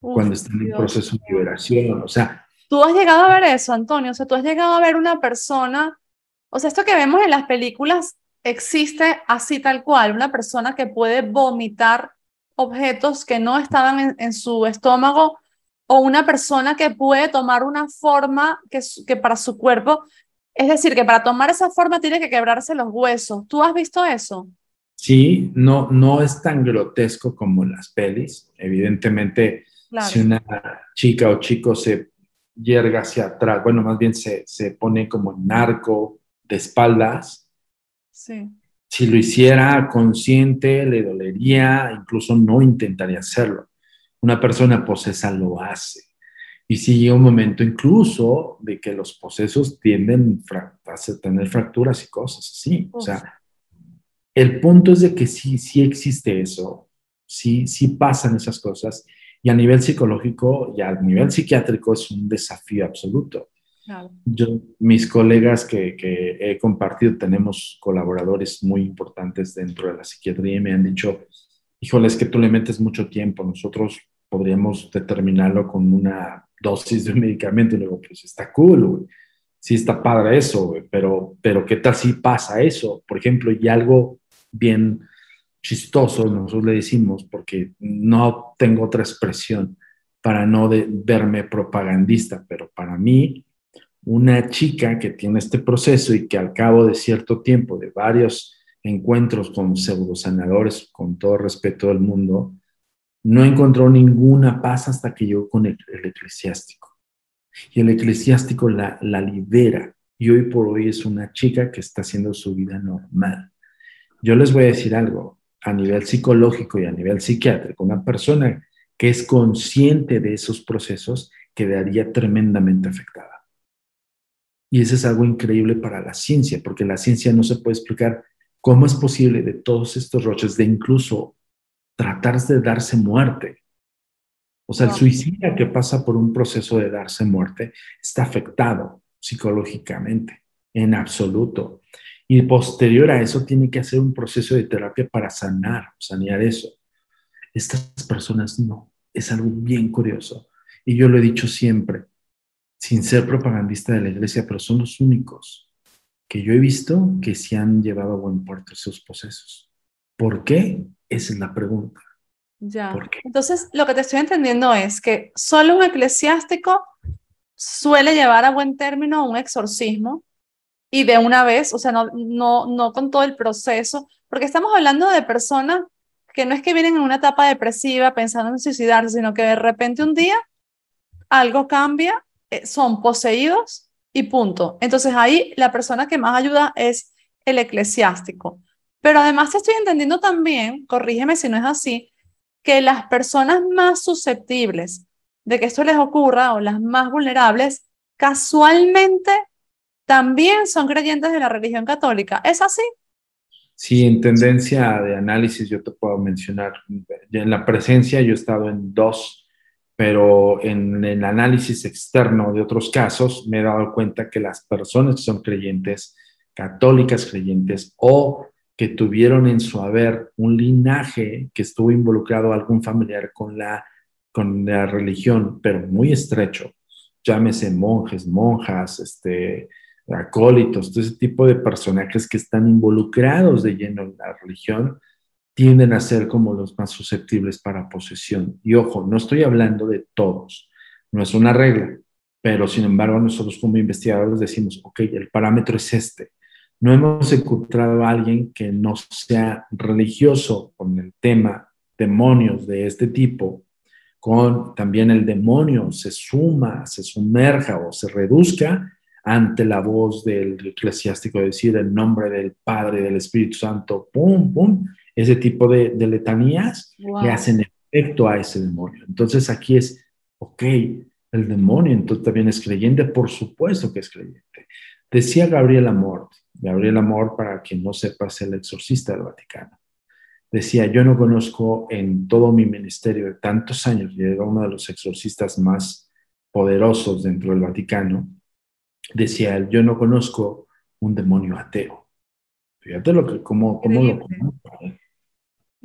cuando está en proceso de liberación, o sea... Tú has llegado a ver eso, Antonio, o sea, tú has llegado a ver una persona, o sea, esto que vemos en las películas existe así tal cual, una persona que puede vomitar objetos que no estaban en, su estómago o una persona que puede tomar una forma que, que para su cuerpo, es decir, que para tomar esa forma tiene que quebrarse los huesos. ¿Tú has visto eso? Sí, no, no es tan grotesco como las pelis. Evidentemente, si una chica o chico se yerga hacia atrás, bueno, más bien se, se pone como narco de espaldas, sí si lo hiciera consciente, le dolería, incluso no intentaría hacerlo. Una persona posesa lo hace. Y si llega un momento incluso de que los posesos tienden a tener fracturas y cosas así. O sea, el punto es de que sí, sí existe eso, sí, sí pasan esas cosas. Y a nivel psicológico y a nivel psiquiátrico es un desafío absoluto. Yo, mis colegas que, que, he compartido, tenemos colaboradores muy importantes dentro de la psiquiatría y me han dicho, híjole, es que tú le metes mucho tiempo, nosotros podríamos determinarlo con una dosis de un medicamento. Y luego, pues está cool, güey. Sí está padre eso, pero, pero ¿qué tal si pasa eso? Por ejemplo, y algo bien chistoso, nosotros le decimos, porque no tengo otra expresión para no de, verme propagandista, pero para mí una chica que tiene este proceso y que al cabo de cierto tiempo, de varios encuentros con pseudosanadores, con todo respeto del mundo, no encontró ninguna paz hasta que llegó con el, eclesiástico. Y el eclesiástico la, la libera. Y hoy por hoy es una chica que está haciendo su vida normal. Yo les voy a decir algo, a nivel psicológico y a nivel psiquiátrico, una persona que es consciente de esos procesos quedaría tremendamente afectada. Y eso es algo increíble para la ciencia, porque la ciencia no se puede explicar cómo es posible de todos estos roches, de incluso tratar de darse muerte. O sea, el suicida que pasa por un proceso de darse muerte está afectado psicológicamente, en absoluto. Y posterior a eso tiene que hacer un proceso de terapia para sanar, sanear eso. Estas personas no. Es algo bien curioso. Y yo lo he dicho siempre, sin ser propagandista de la iglesia, pero son los únicos que yo he visto que se han llevado a buen puerto esos procesos. ¿Por qué? Esa es la pregunta. Ya. Entonces, lo que te estoy entendiendo es que solo un eclesiástico suele llevar a buen término un exorcismo y de una vez, o sea, no, no, no con todo el proceso, porque estamos hablando de personas que no es que vienen en una etapa depresiva pensando en suicidarse, sino que de repente un día algo cambia son poseídos y punto. Entonces ahí la persona que más ayuda es el eclesiástico. Pero además estoy entendiendo también, corrígeme si no es así, que las personas más susceptibles de que esto les ocurra o las más vulnerables, casualmente también son creyentes de la religión católica. ¿Es así? Sí, en tendencia de análisis yo te puedo mencionar, en la presencia yo he estado en dos pero en el análisis externo de otros casos me he dado cuenta que las personas que son creyentes, católicas creyentes o que tuvieron en su haber un linaje que estuvo involucrado algún familiar con la, con la religión, pero muy estrecho, llámese monjes, monjas, este, acólitos, todo ese tipo de personajes que están involucrados de lleno en la religión, tienden a ser como los más susceptibles para posesión. Y ojo, no estoy hablando de todos, no es una regla, pero sin embargo nosotros como investigadores decimos, ok, el parámetro es este. No hemos encontrado a alguien que no sea religioso con el tema demonios de este tipo, con también el demonio se suma, se sumerja o se reduzca ante la voz del eclesiástico, decir el nombre del Padre, del Espíritu Santo, pum, pum, ese tipo de, letanías que hacen efecto a ese demonio. Entonces aquí es, ok, el demonio entonces también es creyente, por supuesto que es creyente. Decía Gabriel Amor, Gabriel Amor, para quien no sepa, es el exorcista del Vaticano decía, yo no conozco en todo mi ministerio de tantos años, y era uno de los exorcistas más poderosos dentro del Vaticano, decía él, yo no conozco un demonio ateo. Fíjate lo que, cómo, cómo lo ¿eh?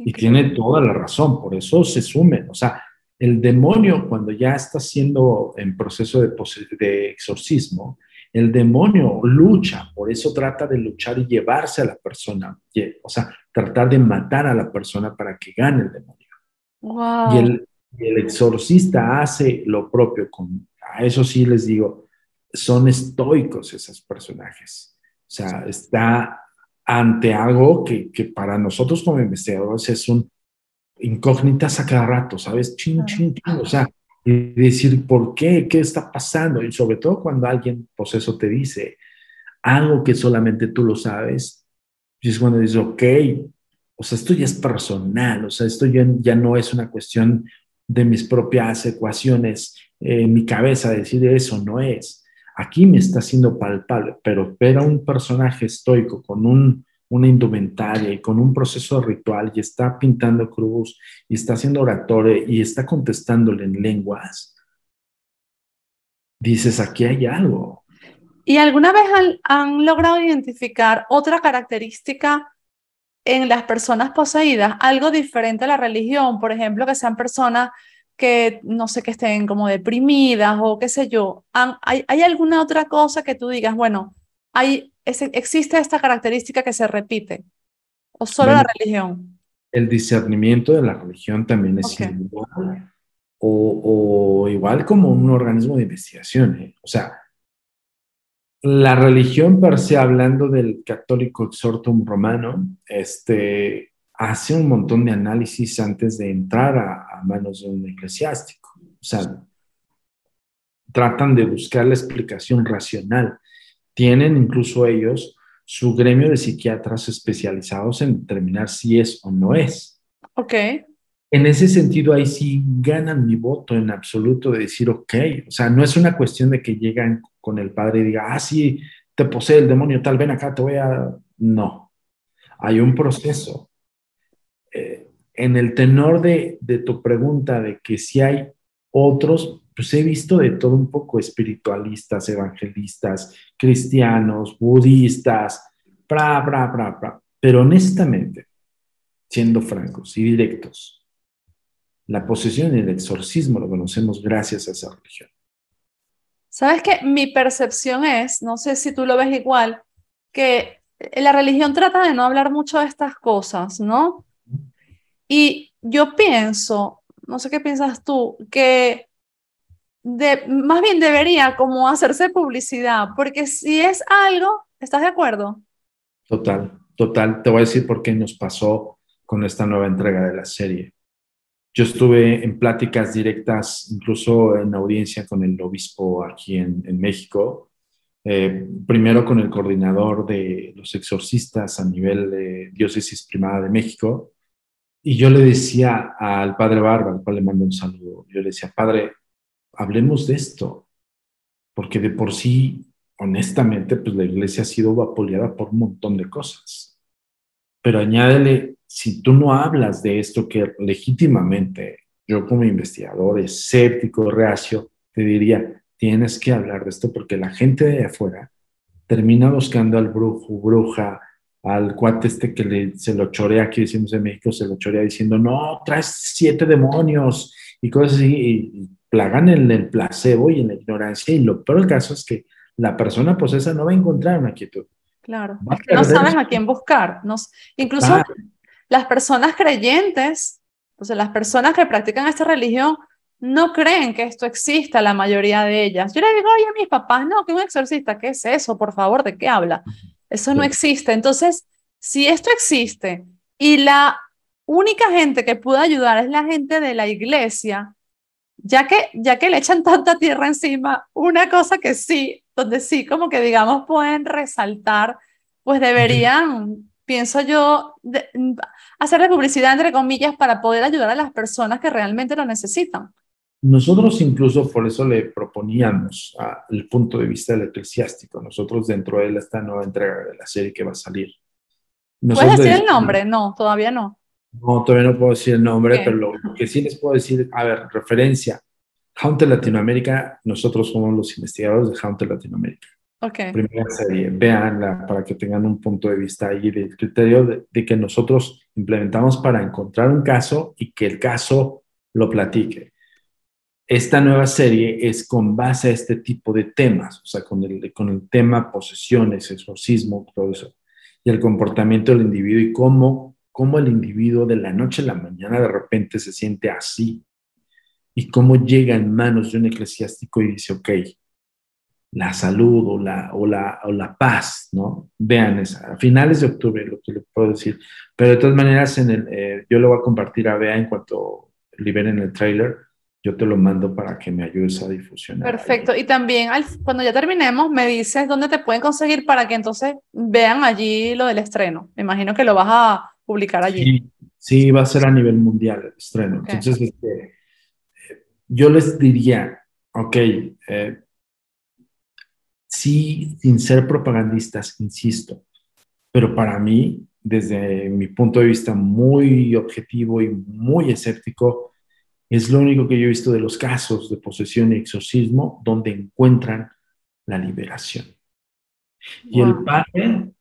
Y tiene toda la razón, por eso se sumen. O sea, el demonio cuando ya está siendo en proceso de, de exorcismo, el demonio lucha, por eso trata de luchar y llevarse a la persona, o sea, tratar de matar a la persona para que gane el demonio. Y, el, el, exorcista hace lo propio con, a eso sí les digo, son estoicos esos personajes. O sea, está ante algo que, que para nosotros como investigadores es un incógnitas a cada rato, ¿sabes? Chin, chin, chin. O sea, y decir por qué, qué está pasando. Y sobre todo cuando alguien, pues eso te dice algo que solamente tú lo sabes, y es cuando dices, ok, o sea, esto ya es personal, o sea, esto ya, ya no es una cuestión de mis propias ecuaciones en mi cabeza, decir eso no es. Aquí me está haciendo palpable, pero ver a un personaje estoico con un una indumentaria y con un proceso ritual y está pintando cruz y está haciendo oratorio y está contestándole en lenguas, dices, aquí hay algo. ¿Y alguna vez han, logrado identificar otra característica en las personas poseídas, algo diferente a la religión? Por ejemplo, que sean personas que no sé, que estén como deprimidas o qué sé yo. ¿Hay, ¿Hay alguna otra cosa que tú digas, bueno, hay ¿existe esta característica que se repite? ¿O solo la religión? El discernimiento de la religión también es igual. O, igual como un organismo de investigación. ¿eh? O sea, la religión per se, hablando del católico exhortum romano, este, hace un montón de análisis antes de entrar a, a manos de un eclesiástico. O sea, tratan de buscar la explicación racional tienen incluso ellos su gremio de psiquiatras especializados en determinar si es o no es. Ok. En ese sentido, ahí sí ganan mi voto en absoluto de decir, ok, o sea, no es una cuestión de que llegan con el padre y diga, ah, sí, te posee el demonio, tal, ven acá, te voy a... No, hay un proceso. Eh, en el tenor de, de tu pregunta de que si hay otros, pues he visto de todo un poco espiritualistas, evangelistas, cristianos, budistas, bra, bra, bra, bra. Pero honestamente, siendo francos y directos, la posesión y el exorcismo lo conocemos gracias a esa religión. Sabes que mi percepción es, no sé si tú lo ves igual, que la religión trata de no hablar mucho de estas cosas, ¿no? Y yo pienso, no sé qué piensas tú, que de, más bien debería como hacerse publicidad, porque si es algo, ¿estás de acuerdo? Total, total. Te voy a decir por qué nos pasó con esta nueva entrega de la serie. Yo estuve en pláticas directas, incluso en audiencia con el obispo aquí en, México, eh, primero con el coordinador de los exorcistas a nivel de diócesis primada de México, y yo le decía al padre Barba, al cual le mando un saludo, yo le decía, padre, hablemos de esto, porque de por sí, honestamente, pues la iglesia ha sido vapuleada por un montón de cosas. Pero añádele, si tú no hablas de esto que legítimamente yo como investigador escéptico, reacio, te diría, tienes que hablar de esto porque la gente de afuera termina buscando al brujo, bruja, al cuate este que le, se lo chorea, aquí decimos en México, se lo chorea diciendo, no, traes siete demonios y cosas así, y, plagan en el placebo y en la ignorancia, y lo peor del caso es que la persona posesa no va a encontrar una quietud. Claro, no sabes a quién buscar. Nos, incluso las personas creyentes, o sea, las personas que practican esta religión, no creen que esto exista, la mayoría de ellas. Yo le digo, oye, a mis papás, no, que un exorcista, ¿qué es eso? Por favor, ¿de qué habla? Eso no existe. Entonces, si esto existe y la única gente que puede ayudar es la gente de la iglesia, ya que, ya que le echan tanta tierra encima, una cosa que sí, donde sí, como que digamos pueden resaltar, pues deberían, pienso yo, de, hacerle publicidad entre comillas para poder ayudar a las personas que realmente lo necesitan. Nosotros incluso por eso le proponíamos el punto de vista del eclesiástico. Nosotros dentro de esta nueva entrega de la serie que va a salir. ¿Puedes decir el nombre? No, todavía no. No, todavía no puedo decir el nombre, pero lo que sí les puedo decir, a ver, referencia. Haunted Latinoamérica, nosotros somos los investigadores de Haunted Latinoamérica. Okay. Primera serie, veanla para que tengan un punto de vista ahí del criterio de, de, que nosotros implementamos para encontrar un caso y que el caso lo platique. Esta nueva serie es con base a este tipo de temas, o sea, con el, con el tema posesiones, exorcismo, todo eso, y el comportamiento del individuo y cómo, cómo el individuo de la noche a la mañana de repente se siente así y cómo llega en manos de un eclesiástico y dice, ok, la salud o la, o la, o la paz, ¿no? Vean, esa, a finales de octubre lo que le puedo decir. Pero de todas maneras, en el, eh, yo lo voy a compartir a Bea en cuanto liberen el trailer yo te lo mando para que me ayudes a difusionar. Perfecto. Y también cuando ya terminemos, me dices dónde te pueden conseguir para que entonces vean allí lo del estreno. Me imagino que lo vas a publicar allí. Sí, va a ser a nivel mundial el estreno. Entonces, este, yo les diría, ok, eh, sí, sin ser propagandistas, insisto, pero para mí, desde mi punto de vista muy objetivo y muy escéptico, es lo único que yo he visto de los casos de posesión y exorcismo donde encuentran la liberación. Y el padre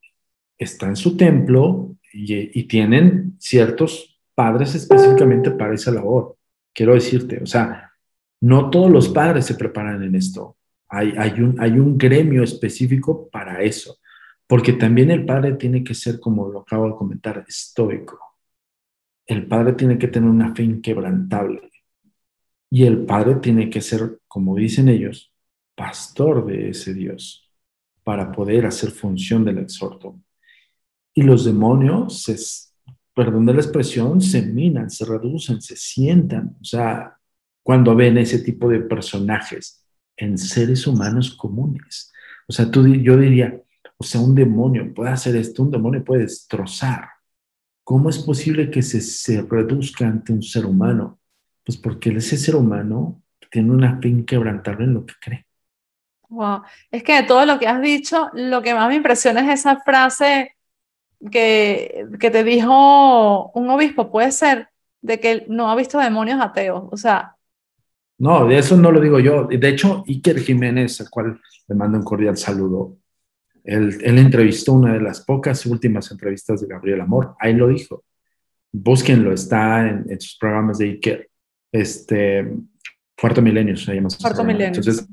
está en su templo y, tienen ciertos padres específicamente para esa labor. Quiero decirte, o sea, no todos los padres se preparan en esto. Hay, hay, un, hay un gremio específico para eso, porque también el padre tiene que ser, como lo acabo de comentar, estoico. El padre tiene que tener una fe inquebrantable. Y el padre tiene que ser, como dicen ellos, pastor de ese Dios para poder hacer función del exhorto. Y los demonios, se, perdón de la expresión, se minan, se reducen, se sientan. O sea, cuando ven ese tipo de personajes en seres humanos comunes. O sea, tú, yo diría, o sea, un demonio puede hacer esto, un demonio puede destrozar. ¿Cómo es posible que se, se reduzca ante un ser humano? Pues porque ese ser humano tiene una fe inquebrantable en lo que cree. Wow, es que de todo lo que has dicho, lo que más me impresiona es esa frase que, que te dijo un obispo, puede ser, de que no ha visto demonios ateos, o sea. No, de eso no lo digo yo. De hecho, Iker Jiménez, al cual le mando un cordial saludo, él, él entrevistó una de las pocas últimas entrevistas de Gabriel Amor, ahí lo dijo. Búsquenlo, está en, en sus programas de Iker este, Cuarto Milenio se llama. Cuarto Milenio. Entonces,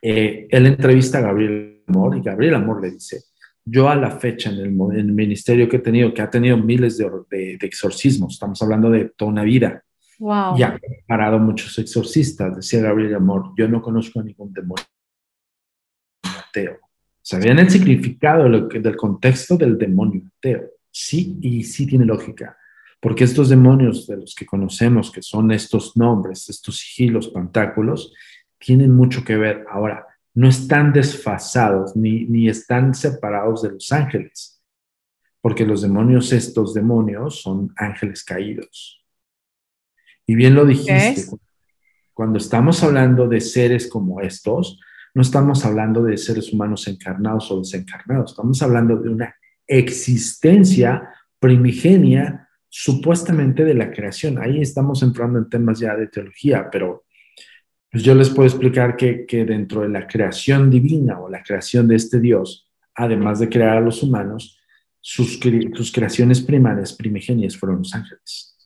eh, él entrevista a Gabriel Amor y Gabriel Amor le dice, yo a la fecha en el, ministerio que he tenido, que ha tenido miles de, de, exorcismos, estamos hablando de toda una vida, wow. y ha parado muchos exorcistas, decía Gabriel Amor, yo no conozco a ningún demonio ateo. ¿Sabían el significado del contexto del demonio ateo? Sí, y sí tiene lógica porque estos demonios de los que conocemos, que son estos nombres, estos sigilos, pantáculos, tienen mucho que ver. Ahora, no están desfasados ni, ni están separados de los ángeles, porque los demonios, estos demonios, son ángeles caídos. Y bien lo dijiste, cuando estamos hablando de seres como estos, no estamos hablando de seres humanos encarnados o desencarnados, estamos hablando de una existencia primigenia supuestamente de la creación. Ahí estamos entrando en temas ya de teología, pero pues yo les puedo explicar que, dentro de la creación divina o la creación de este Dios, además de crear a los humanos, sus, sus creaciones primarias, primigenias, fueron los ángeles.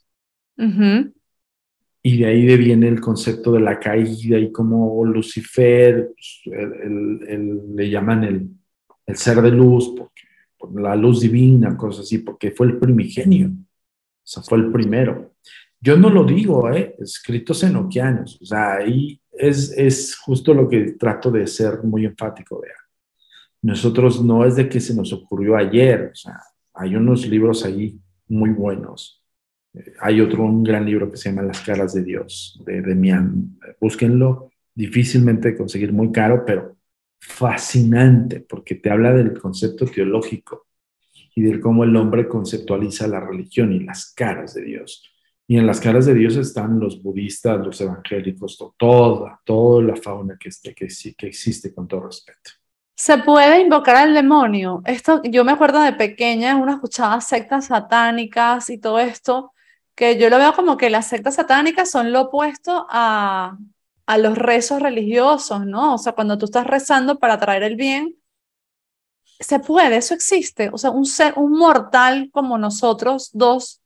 Y de ahí viene el concepto de la caída y como Lucifer, pues, le llaman el, el, ser de luz, porque, por la luz divina, cosas así, porque fue el primigenio. O sea, fue el primero. Yo no lo digo, ¿eh? escritos enoquianos. O sea, ahí es, es justo lo que trato de ser muy enfático, vea. Nosotros no es de que se nos ocurrió ayer, o sea, hay unos libros ahí muy buenos Hay otro, un gran libro que se llama Las caras de Dios, de Demian. Búsquenlo, difícilmente conseguir, muy caro, pero fascinante, porque te habla del concepto teológico y de cómo el hombre conceptualiza la religión y las caras de Dios. Y en las caras de Dios están los budistas, los evangélicos, toda, toda la fauna que, este, que, que existe con todo respeto. Se puede invocar al demonio. Esto, yo me acuerdo de pequeña, uno escuchaba sectas satánicas y todo esto, que yo lo veo como que las sectas satánicas son lo opuesto a, a los rezos religiosos, ¿no? O sea, cuando tú estás rezando para traer el bien, se puede, eso existe. O sea, un ser, un mortal como nosotros dos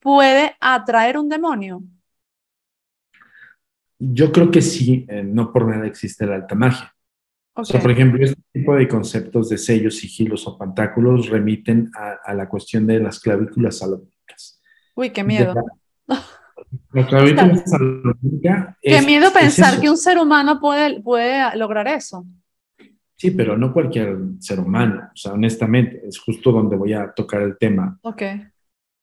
puede atraer un demonio? Yo creo que sí, eh, no por nada existe la alta magia. O sea, por ejemplo, este tipo de conceptos de sellos, sigilos o pantáculos remiten a, la cuestión de las clavículas salomónicas. Uy, qué miedo. La, clavícula salomónica Qué miedo pensar que un ser humano puede, puede lograr eso. Sí, pero no cualquier ser humano. O sea, honestamente, es justo donde voy a tocar el tema. Ok.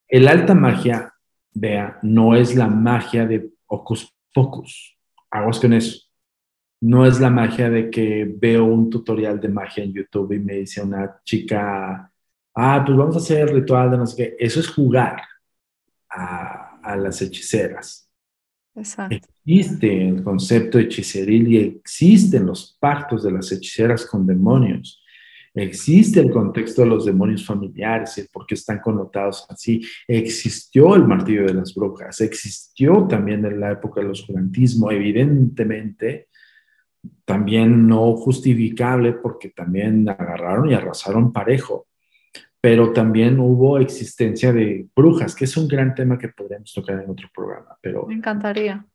El alta magia, vea, no es la magia de Ocus Pocus. Aguas con eso. No es la magia de que veo un tutorial de magia en YouTube y me dice una chica, ah, pues vamos a hacer el ritual de no sé qué. Eso es jugar a, a las hechiceras. Existe el concepto de hechiceril y existen los pactos de las hechiceras con demonios. Existe el contexto de los demonios familiares, el por qué están connotados así. Existió el martillo de las brujas, existió también en la época del oscurantismo, evidentemente, también no justificable porque también agarraron y arrasaron parejo, pero también hubo existencia de brujas, que es un gran tema que podríamos tocar en otro programa. Pero Me encantaría.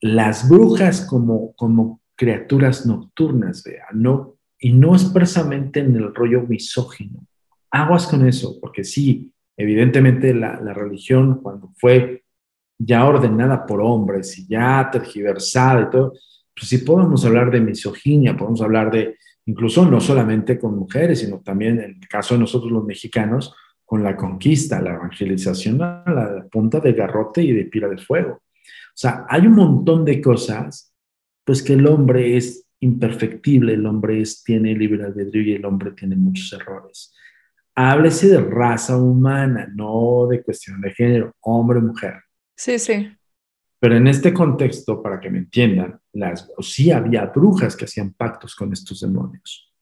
Las brujas como, como criaturas nocturnas, vea, no y no expresamente en el rollo misógino. Aguas con eso, porque sí, evidentemente la, religión cuando fue ya ordenada por hombres y ya tergiversada y todo, pues sí podemos hablar de misoginia, podemos hablar de, incluso no solamente con mujeres, sino también en el caso de nosotros los mexicanos, con la conquista, la evangelización a la punta de garrote y de pila de fuego. O sea, hay un montón de cosas, pues que el hombre es imperfectible, el hombre es, tiene libre albedrío y el hombre tiene muchos errores. Háblese de raza humana, no de cuestión de género, hombre o mujer. Sí, sí. Pero en este contexto, para que me entiendan, las, sí había brujas que hacían pactos con estos demonios.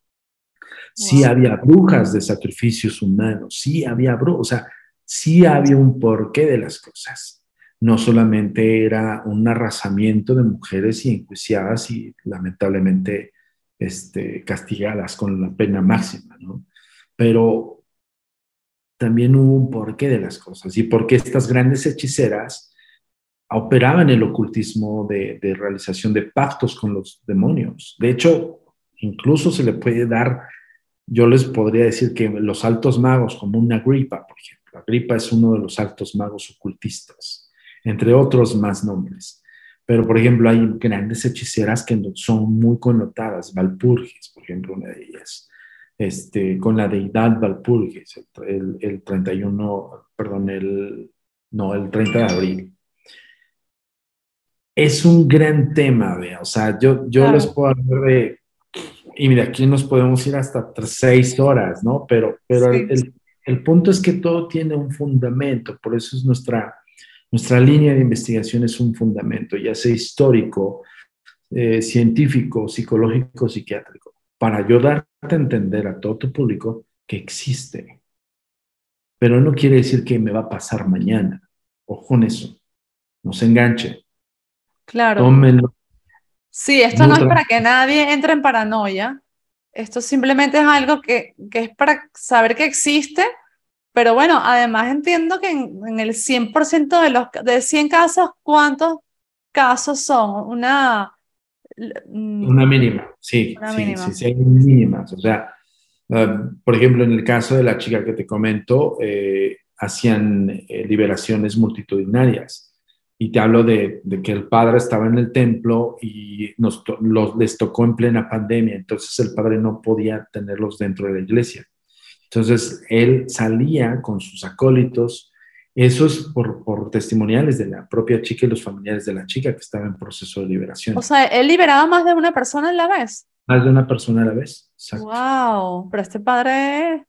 Sí había brujas de sacrificios humanos, sí había brujas, o sea, sí había un porqué de las cosas no solamente era un arrasamiento de mujeres y enjuiciadas y lamentablemente este, castigadas con la pena máxima, ¿no? Pero también hubo un porqué de las cosas y porque estas grandes hechiceras operaban el ocultismo de, realización de pactos con los demonios. De hecho, incluso se le puede dar, yo les podría decir que los altos magos, como una gripa, por ejemplo, Agripa es uno de los altos magos ocultistas entre otros más nombres. Pero, por ejemplo, hay grandes hechiceras que son muy connotadas, Valpurgis, por ejemplo, una de ellas, este, con la deidad Valpurgis, el, el 31, perdón, el, no, el 30 de abril. Es un gran tema, vea, o sea, yo, yo les puedo hablar de, y mira, aquí nos podemos ir hasta seis horas, ¿no? Pero, pero el, el punto es que todo tiene un fundamento, por eso es nuestra, nuestra línea de investigación es un fundamento, ya sea histórico, eh, científico, psicológico, psiquiátrico, para ayudarte a entender a todo tu público que existe. Pero no quiere decir que me va a pasar mañana. Ojo en eso. No se enganche. Claro. Tómenlo. Sí, esto no es para que nadie entre en paranoia. Esto simplemente es algo que, que es para saber que existe pero bueno, además entiendo que en, el 100% de los de 100 casos, ¿cuántos casos son? Una mm, una mínima, sí, sí, sí, sí, hay mínimas. O sea, ah, por ejemplo, en el caso de la chica que te comento, eh, hacían eh, liberaciones multitudinarias. Y te hablo de, de, que el padre estaba en el templo y nos los, les tocó en plena pandemia, entonces el padre no podía tenerlos dentro de la iglesia. Entonces, él salía con sus acólitos Eso es por, por, testimoniales de la propia chica y los familiares de la chica que estaba en proceso de liberación. O sea, él liberaba más de una persona a la vez. Más de una persona a la vez. Exacto. Wow, pero este padre.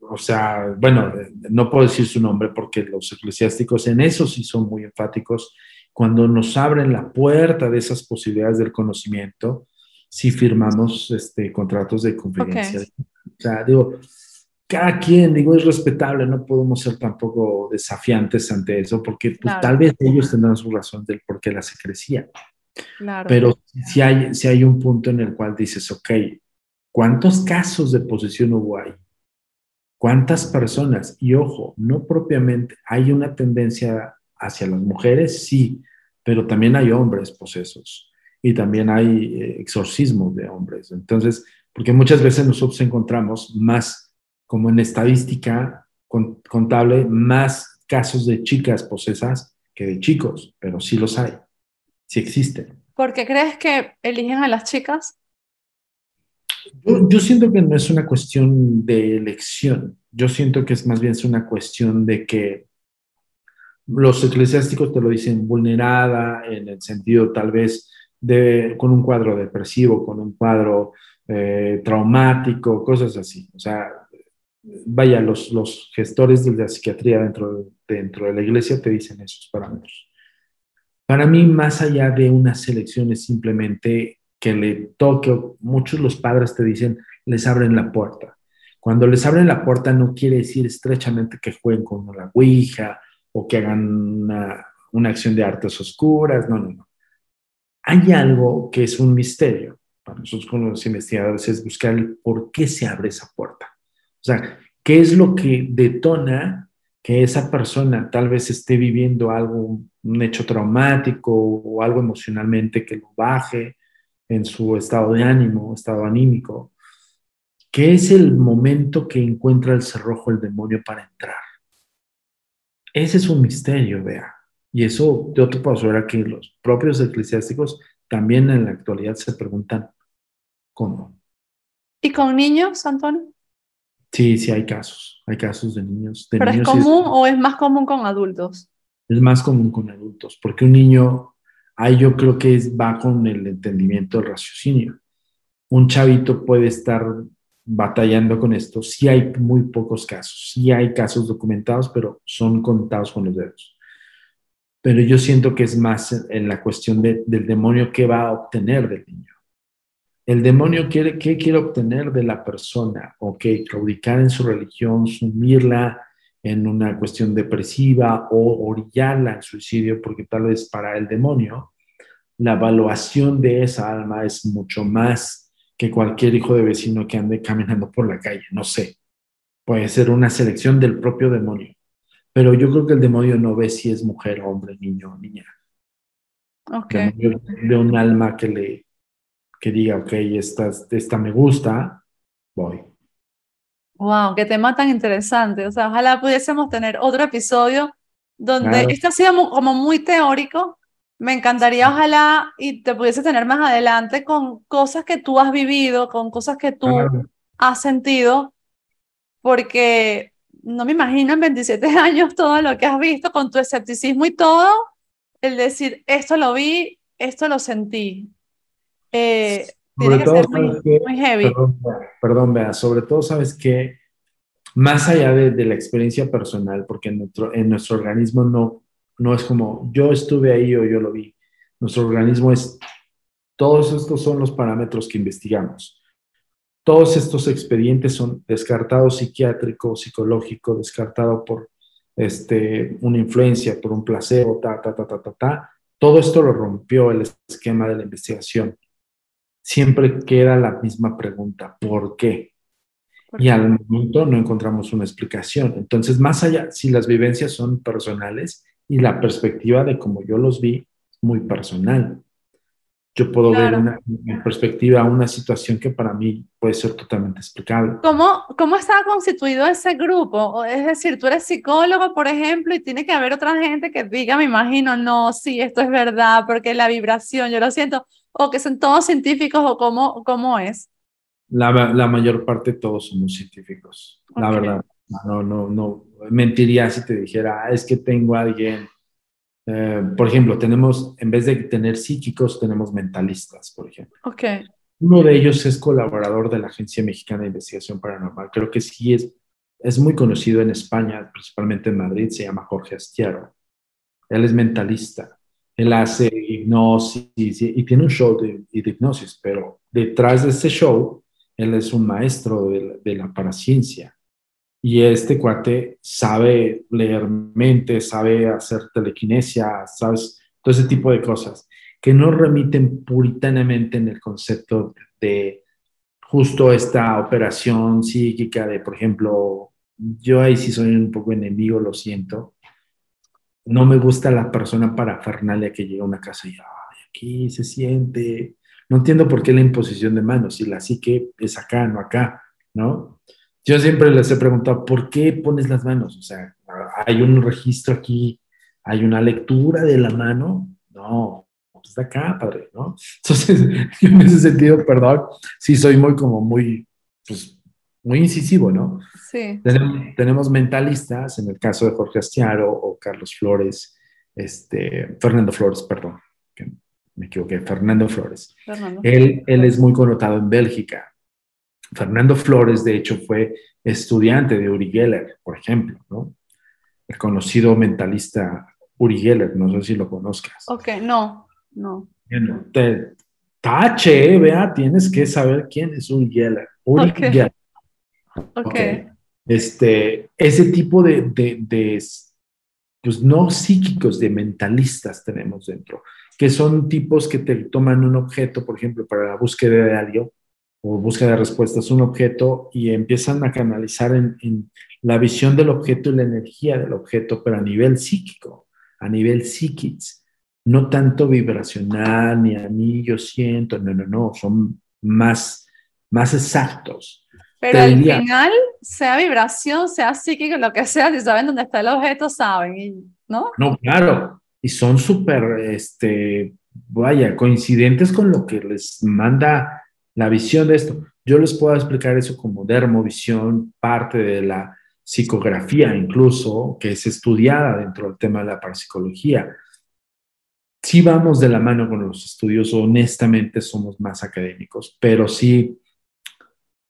O sea, bueno, no puedo decir su nombre porque los eclesiásticos en eso sí son muy enfáticos. Cuando nos abren la puerta de esas posibilidades del conocimiento, sí firmamos este, contratos de confidencia. O sea, digo, cada quien, digo, es respetable, no podemos ser tampoco desafiantes ante eso, porque pues, tal vez ellos tendrán su razón del por qué la secrecía. Claro. Pero si hay, si hay un punto en el cual dices, ok, ¿cuántos casos de posesión hubo ahí? ¿Cuántas personas? Y ojo, no propiamente, hay una tendencia hacia las mujeres, sí, pero también hay hombres posesos y también hay eh, exorcismos de hombres. Entonces, porque muchas veces nosotros encontramos más como en estadística contable, más casos de chicas posesas que de chicos, pero sí los hay, sí existen. ¿Por qué crees que eligen a las chicas? Yo, siento que no es una cuestión de elección, yo siento que es más bien es una cuestión de que los eclesiásticos te lo dicen vulnerada en el sentido tal vez de, con un cuadro depresivo, con un cuadro eh, traumático, cosas así. O sea, vaya, los, los gestores de la psiquiatría dentro, dentro de la iglesia te dicen esos parámetros. Para mí, más allá de una selección, es simplemente que le toque, muchos los padres te dicen, les abren la puerta. Cuando les abren la puerta no quiere decir estrechamente que jueguen con la Ouija o que hagan una, acción de artes oscuras, no, no, no. Hay algo que es un misterio. Para nosotros como los investigadores es buscar el por qué se abre esa puerta. O sea, ¿qué es lo que detona que esa persona tal vez esté viviendo algo, un hecho traumático o algo emocionalmente que lo baje en su estado de ánimo, estado anímico? ¿Qué es el momento que encuentra el cerrojo el demonio para entrar? Ese es un misterio, vea. Y eso yo te puedo asegurar que los propios eclesiásticos también en la actualidad se preguntan cómo. ¿Y con niños, Antonio? Sí, sí hay casos, hay casos de niños. ¿Pero es común o es más común con adultos? Es más común con adultos, porque un niño, ahí yo creo que es, va con el entendimiento del raciocinio. Un chavito puede estar batallando con esto. Sí hay muy pocos casos, sí hay casos documentados, pero son contados con los dedos. Pero yo siento que es más en la cuestión del demonio que va a obtener del niño. El demonio quiere, ¿qué quiere obtener de la persona? Ok, claudicar en su religión, sumirla en una cuestión depresiva o orillarla al suicidio, porque tal vez para el demonio la evaluación de esa alma es mucho más que cualquier hijo de vecino que ande caminando por la calle, no sé. Puede ser una selección del propio demonio. Pero yo creo que el demonio no ve si es mujer, hombre, niño o niña. Okay. De un alma que le, que diga, ok, esta, esta me gusta, voy. Wow, qué tema tan interesante. O sea, ojalá pudiésemos tener otro episodio donde esto ha sido como muy teórico. Me encantaría, ojalá, y te pudiese tener más adelante con cosas que tú has vivido, con cosas que tú has sentido, porque no me imagino en 27 años todo lo que has visto con tu escepticismo y todo, el decir, esto lo vi, esto lo sentí. Eh, sobre todo, muy, heavy. Perdón, vea, sobre todo sabes que más allá de, la experiencia personal, porque en nuestro, en nuestro organismo no, no es como yo estuve ahí o yo lo vi. Nuestro organismo es, todos estos son los parámetros que investigamos. Todos estos expedientes son descartados psiquiátrico, psicológico, descartado por este, una influencia, por un placebo, ta, ta, ta, ta, ta, ta. Todo esto lo rompió el esquema de la investigación siempre queda la misma pregunta, ¿por qué? y al momento no encontramos una explicación. Entonces, más allá, si las vivencias son personales y la perspectiva de cómo yo los vi es muy personal. Yo puedo ver una, perspectiva, una situación que para mí puede ser totalmente explicable. ¿Cómo, ¿Cómo está constituido ese grupo? Es decir, tú eres psicólogo, por ejemplo, y tiene que haber otra gente que diga, me imagino, no, sí, esto es verdad, porque la vibración, yo lo siento o que son todos científicos o cómo, cómo es? La, la mayor parte todos somos científicos, la verdad. No, no, no. mentiría si te dijera, ah, es que tengo a alguien, eh, por ejemplo, tenemos, en vez de tener psíquicos, tenemos mentalistas, por ejemplo. Ok. Uno de ellos es colaborador de la Agencia Mexicana de Investigación Paranormal. Creo que sí es, es muy conocido en España, principalmente en Madrid, se llama Jorge Astiaro. Él es mentalista. Él hace hipnosis y, tiene un show de, de, hipnosis, pero detrás de ese show, él es un maestro de la, de paraciencia. Y este cuate sabe leer mente, sabe hacer telequinesia, sabes, todo ese tipo de cosas que no remiten puritanamente en el concepto de justo esta operación psíquica de, por ejemplo, yo ahí sí soy un poco enemigo, lo siento. No me gusta la persona parafernalia que llega a una casa y aquí se siente. No entiendo por qué la imposición de manos, si la psique es acá, no acá, ¿no? Yo siempre les he preguntado, ¿por qué pones las manos? O sea, ¿hay un registro aquí? ¿Hay una lectura de la mano? No, está acá, padre, ¿no? Entonces, en ese sentido, perdón, sí soy muy como muy, pues, muy incisivo, ¿no? Sí. Tenemos, mentalistas, en el caso de Jorge Astiaro o Carlos Flores, este, Fernando Flores, perdón, que me equivoqué, Fernando Flores. Fernando. Él, él es muy connotado en Bélgica. Fernando Flores, de hecho, fue estudiante de Uri Geller, por ejemplo, ¿no? El conocido mentalista Uri Geller, no sé si lo conozcas. Ok, no. No. Te, tache, vea, tienes que saber quién es Uri Geller. Uri Geller. Okay. Este, ese tipo de, de, de, pues no psíquicos, de mentalistas tenemos dentro, que son tipos que te toman un objeto, por ejemplo, para la búsqueda de algo o búsqueda de respuestas, un objeto y empiezan a canalizar en, en la visión del objeto y la energía del objeto, pero a nivel psíquico, a nivel psíquico no tanto vibracional, ni a mí yo siento, no, no, no, son más, más exactos. Pero al final, sea vibración, sea psíquico, lo que sea, si saben dónde está el objeto, saben, ¿no? No, claro, y son súper, este, vaya, coincidentes con lo que les manda la visión de esto. Yo les puedo explicar eso como dermovisión, parte de la psicografía incluso, que es estudiada dentro del tema de la parapsicología sí vamos de la mano con los estudios, honestamente somos más académicos, pero sí,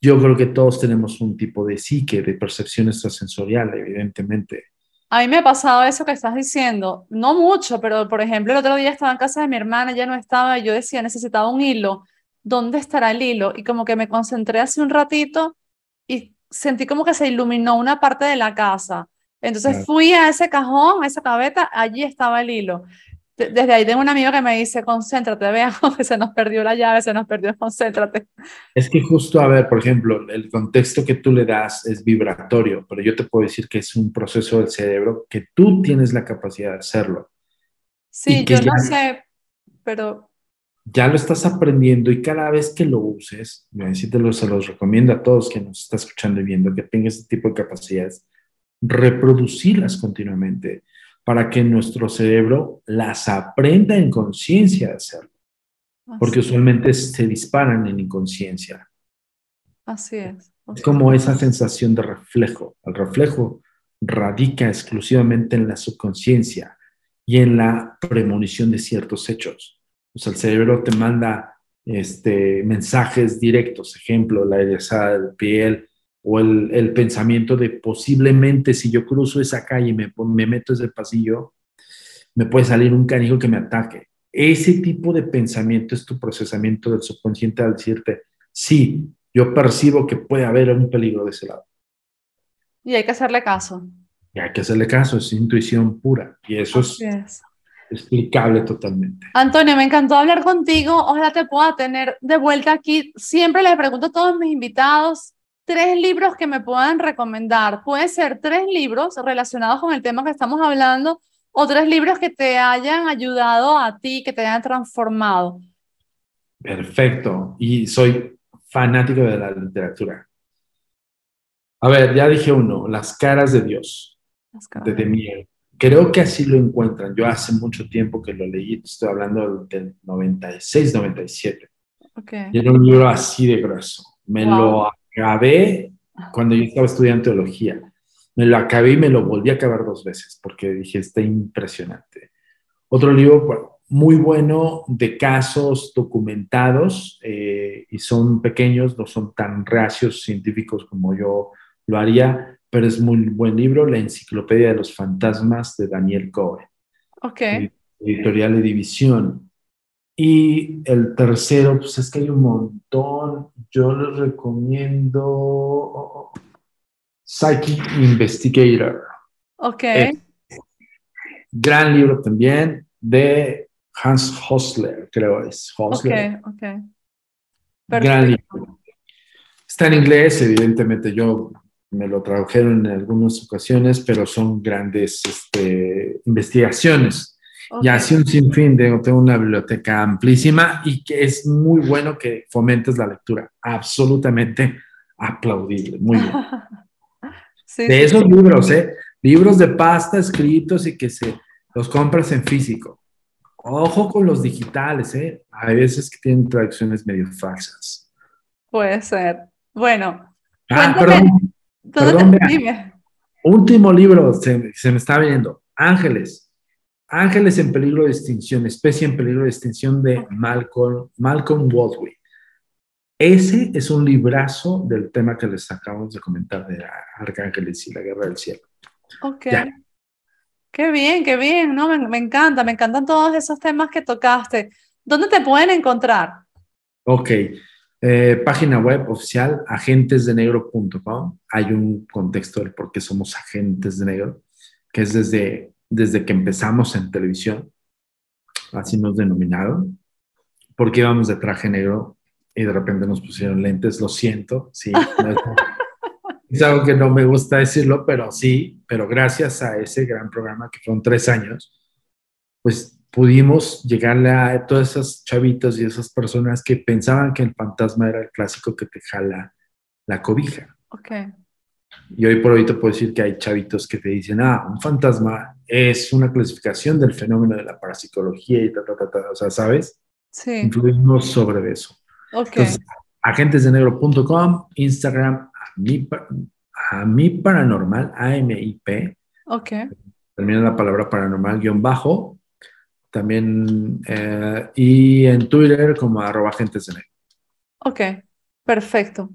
yo creo que todos tenemos un tipo de psique, de percepción extrasensorial, evidentemente. A mí me ha pasado eso que estás diciendo, no mucho, pero por ejemplo, el otro día estaba en casa de mi hermana, ya no estaba, y yo decía, necesitaba un hilo, ¿dónde estará el hilo? Y como que me concentré hace un ratito y sentí como que se iluminó una parte de la casa. Entonces fui a ese cajón, a esa cabeta, allí estaba el hilo desde ahí tengo un amigo que me dice, concéntrate, veamos que se nos perdió la llave, se nos perdió, concéntrate. Es que justo, a ver, por ejemplo, el contexto que tú le das es vibratorio, pero yo te puedo decir que es un proceso del cerebro que tú tienes la capacidad de hacerlo. Sí, yo no sé, pero... Ya lo estás aprendiendo y cada vez que lo uses, así te lo, se los recomiendo a todos que nos están escuchando y viendo que tengan este tipo de capacidades, reproducirlas continuamente para que nuestro cerebro las aprenda en conciencia de hacerlo. porque usualmente se disparan en inconsciencia. Así es. Es como esa sensación de reflejo. El reflejo radica exclusivamente en la subconsciencia y en la premonición de ciertos hechos. O sea, el cerebro te manda este, mensajes directos, ejemplo, la erizada de piel, o el, el, pensamiento de posiblemente si yo cruzo esa calle y me, me meto ese pasillo, me puede salir un canijo que me ataque. Ese tipo de pensamiento es tu procesamiento del subconsciente al decirte, sí, yo percibo que puede haber un peligro de ese lado. Y hay que hacerle caso. Y hay que hacerle caso, es intuición pura. Y eso es, es, explicable totalmente. Antonio, me encantó hablar contigo. Ojalá te pueda tener de vuelta aquí. Siempre le pregunto a todos mis invitados tres libros que me puedan recomendar. Puede ser tres libros relacionados con el tema que estamos hablando o tres libros que te hayan ayudado a ti, que te hayan transformado. Perfecto. Y soy fanático de la literatura. A ver, ya dije uno, Las caras de Dios, de Demier. Creo que así lo encuentran. Yo hace mucho tiempo que lo leí, estoy hablando del 96, 97. Okay. Y era un libro así de grueso. Me lo grabé cuando yo estaba estudiando teología. Me lo acabé y me lo volví a acabar dos veces porque dije, está impresionante. Otro libro muy bueno de casos documentados eh, y son pequeños, no son tan reacios científicos como yo lo haría, pero es muy buen libro, La Enciclopedia de los Fantasmas de Daniel Cohen. Ok. Editorial de División. Y el tercero, pues es que hay un montón. Yo les recomiendo Psychic Investigator. Ok. gran libro también de Hans Hosler, creo es. Hosler. Ok, ok. Gran libro. Está en inglés, evidentemente yo me lo tradujeron en algunas ocasiones, pero son grandes este, investigaciones. Y así un sinfín, de, tengo una biblioteca amplísima y que es muy bueno que fomentes la lectura. Absolutamente aplaudible, muy bien. de esos libros, ¿eh? Libros de pasta escritos y que se los compras en físico. Ojo con los digitales, ¿eh? Hay veces que tienen traducciones medio falsas. Puede ser. Bueno. Ah, perdón. perdón Último libro, se, se me está viendo. Ángeles. Ángeles en peligro de extinción, especie en peligro de extinción de Malcolm, Malcolm Baldwin. Ese es un librazo del tema que les acabamos de comentar de Arcángeles y la Guerra del Cielo. Ok. Qué bien, qué bien, ¿no? Me, encanta, me encantan todos esos temas que tocaste. ¿Dónde te pueden encontrar? Ok, eh, página web oficial, agentesdenegro.com. Hay un contexto del por qué somos agentes de negro, que es desde desde que empezamos en televisión, así nos denominaron, porque íbamos de traje negro y de repente nos pusieron lentes, lo siento, sí. es, algo que no me gusta decirlo, pero sí, pero gracias a ese gran programa que fueron tres años, pues pudimos llegarle a todas esas chavitos y esas personas que pensaban que el fantasma era el clásico que te jala la cobija. Okay. Y hoy por hoy te puedo decir que hay chavitos que te dicen, ah, un fantasma es una clasificación del fenómeno de la parapsicología y ta, ta, ta, ta. o sea, ¿sabes? Sí. Influimos sobre eso. Ok. Entonces, agentesdenegro.com, Instagram, a mi, a mi paranormal, A-M-I-P. Ok. Termina la palabra paranormal guion bajo. También, eh, y en Twitter como arroba agentes Ok, perfecto.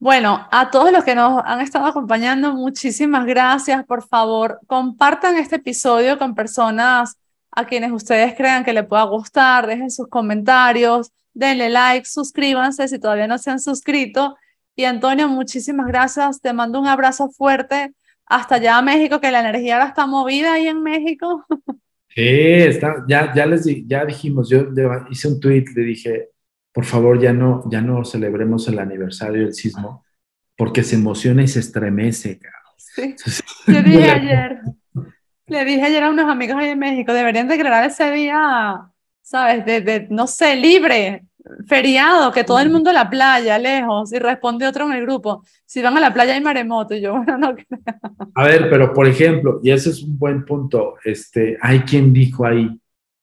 Bueno, a todos los que nos han estado acompañando, muchísimas gracias. Por favor, compartan este episodio con personas a quienes ustedes crean que le pueda gustar, dejen sus comentarios, denle like, suscríbanse si todavía no se han suscrito. Y Antonio, muchísimas gracias. Te mando un abrazo fuerte hasta allá a México, que la energía ahora está movida ahí en México. Sí, está, ya, ya les ya dijimos, yo hice un tweet, le dije, por favor ya no, ya no celebremos el aniversario del sismo, porque se emociona y se estremece. Sí. Yo dije ayer, le dije ayer a unos amigos ahí en México, deberían declarar ese día, ¿sabes? De, no sé, libre, feriado, que todo el mundo a la playa, lejos, y responde otro en el grupo, si van a la playa hay maremoto, y yo, bueno, no creo. A ver, pero por ejemplo, y ese es un buen punto, este, hay quien dijo ahí,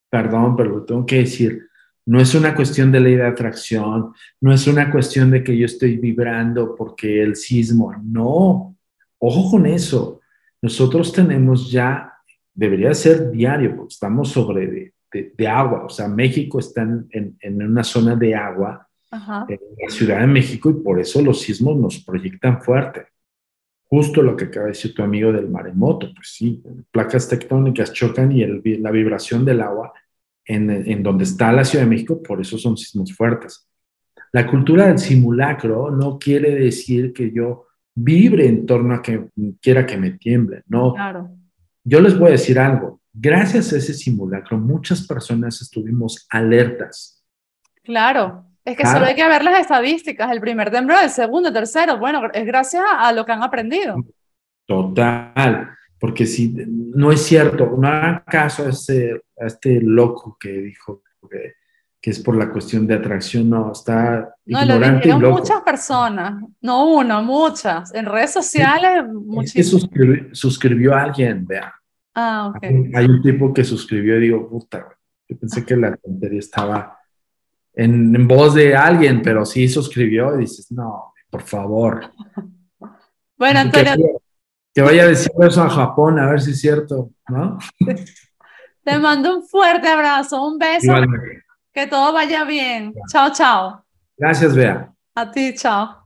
perdón, pero lo tengo que decir, no es una cuestión de ley de atracción, no es una cuestión de que yo estoy vibrando porque el sismo, no, ojo con eso. Nosotros tenemos ya, debería ser diario, porque estamos sobre de, agua, o sea, México está en, una zona de agua, en la Ciudad de México, y por eso los sismos nos proyectan fuerte. Justo lo que acaba de decir tu amigo del maremoto, pues sí, placas tectónicas chocan y la vibración del agua en, donde está la Ciudad de México, por eso son sismos fuertes. La cultura del simulacro no quiere decir que yo vibre en torno a que quiera que me tiemble, no. Claro. Yo les voy a decir algo, gracias a ese simulacro muchas personas estuvimos alertas. Claro, es que solo hay que ver las estadísticas, el primer temblor, el segundo, el tercero, bueno, es gracias a lo que han aprendido. Total porque si no es cierto, no hagan caso a este, a este loco que dijo que, que, es por la cuestión de atracción, no, está no, ignorante lo dijeron muchas personas, no uno, muchas, en redes sociales, muchísimas. suscribió, a alguien, vea. Ah, ok. Hay un tipo que suscribió y digo, puta, yo pensé que la tontería estaba en, en voz de alguien, pero sí suscribió y dices, no, por favor. Bueno, Antonio, que vaya diciendo eso a Japón, a ver si es cierto, ¿no? Te mando un fuerte abrazo, un beso. Igualmente. Que todo vaya bien. Chao, chao. Gracias, Bea. A ti, chao.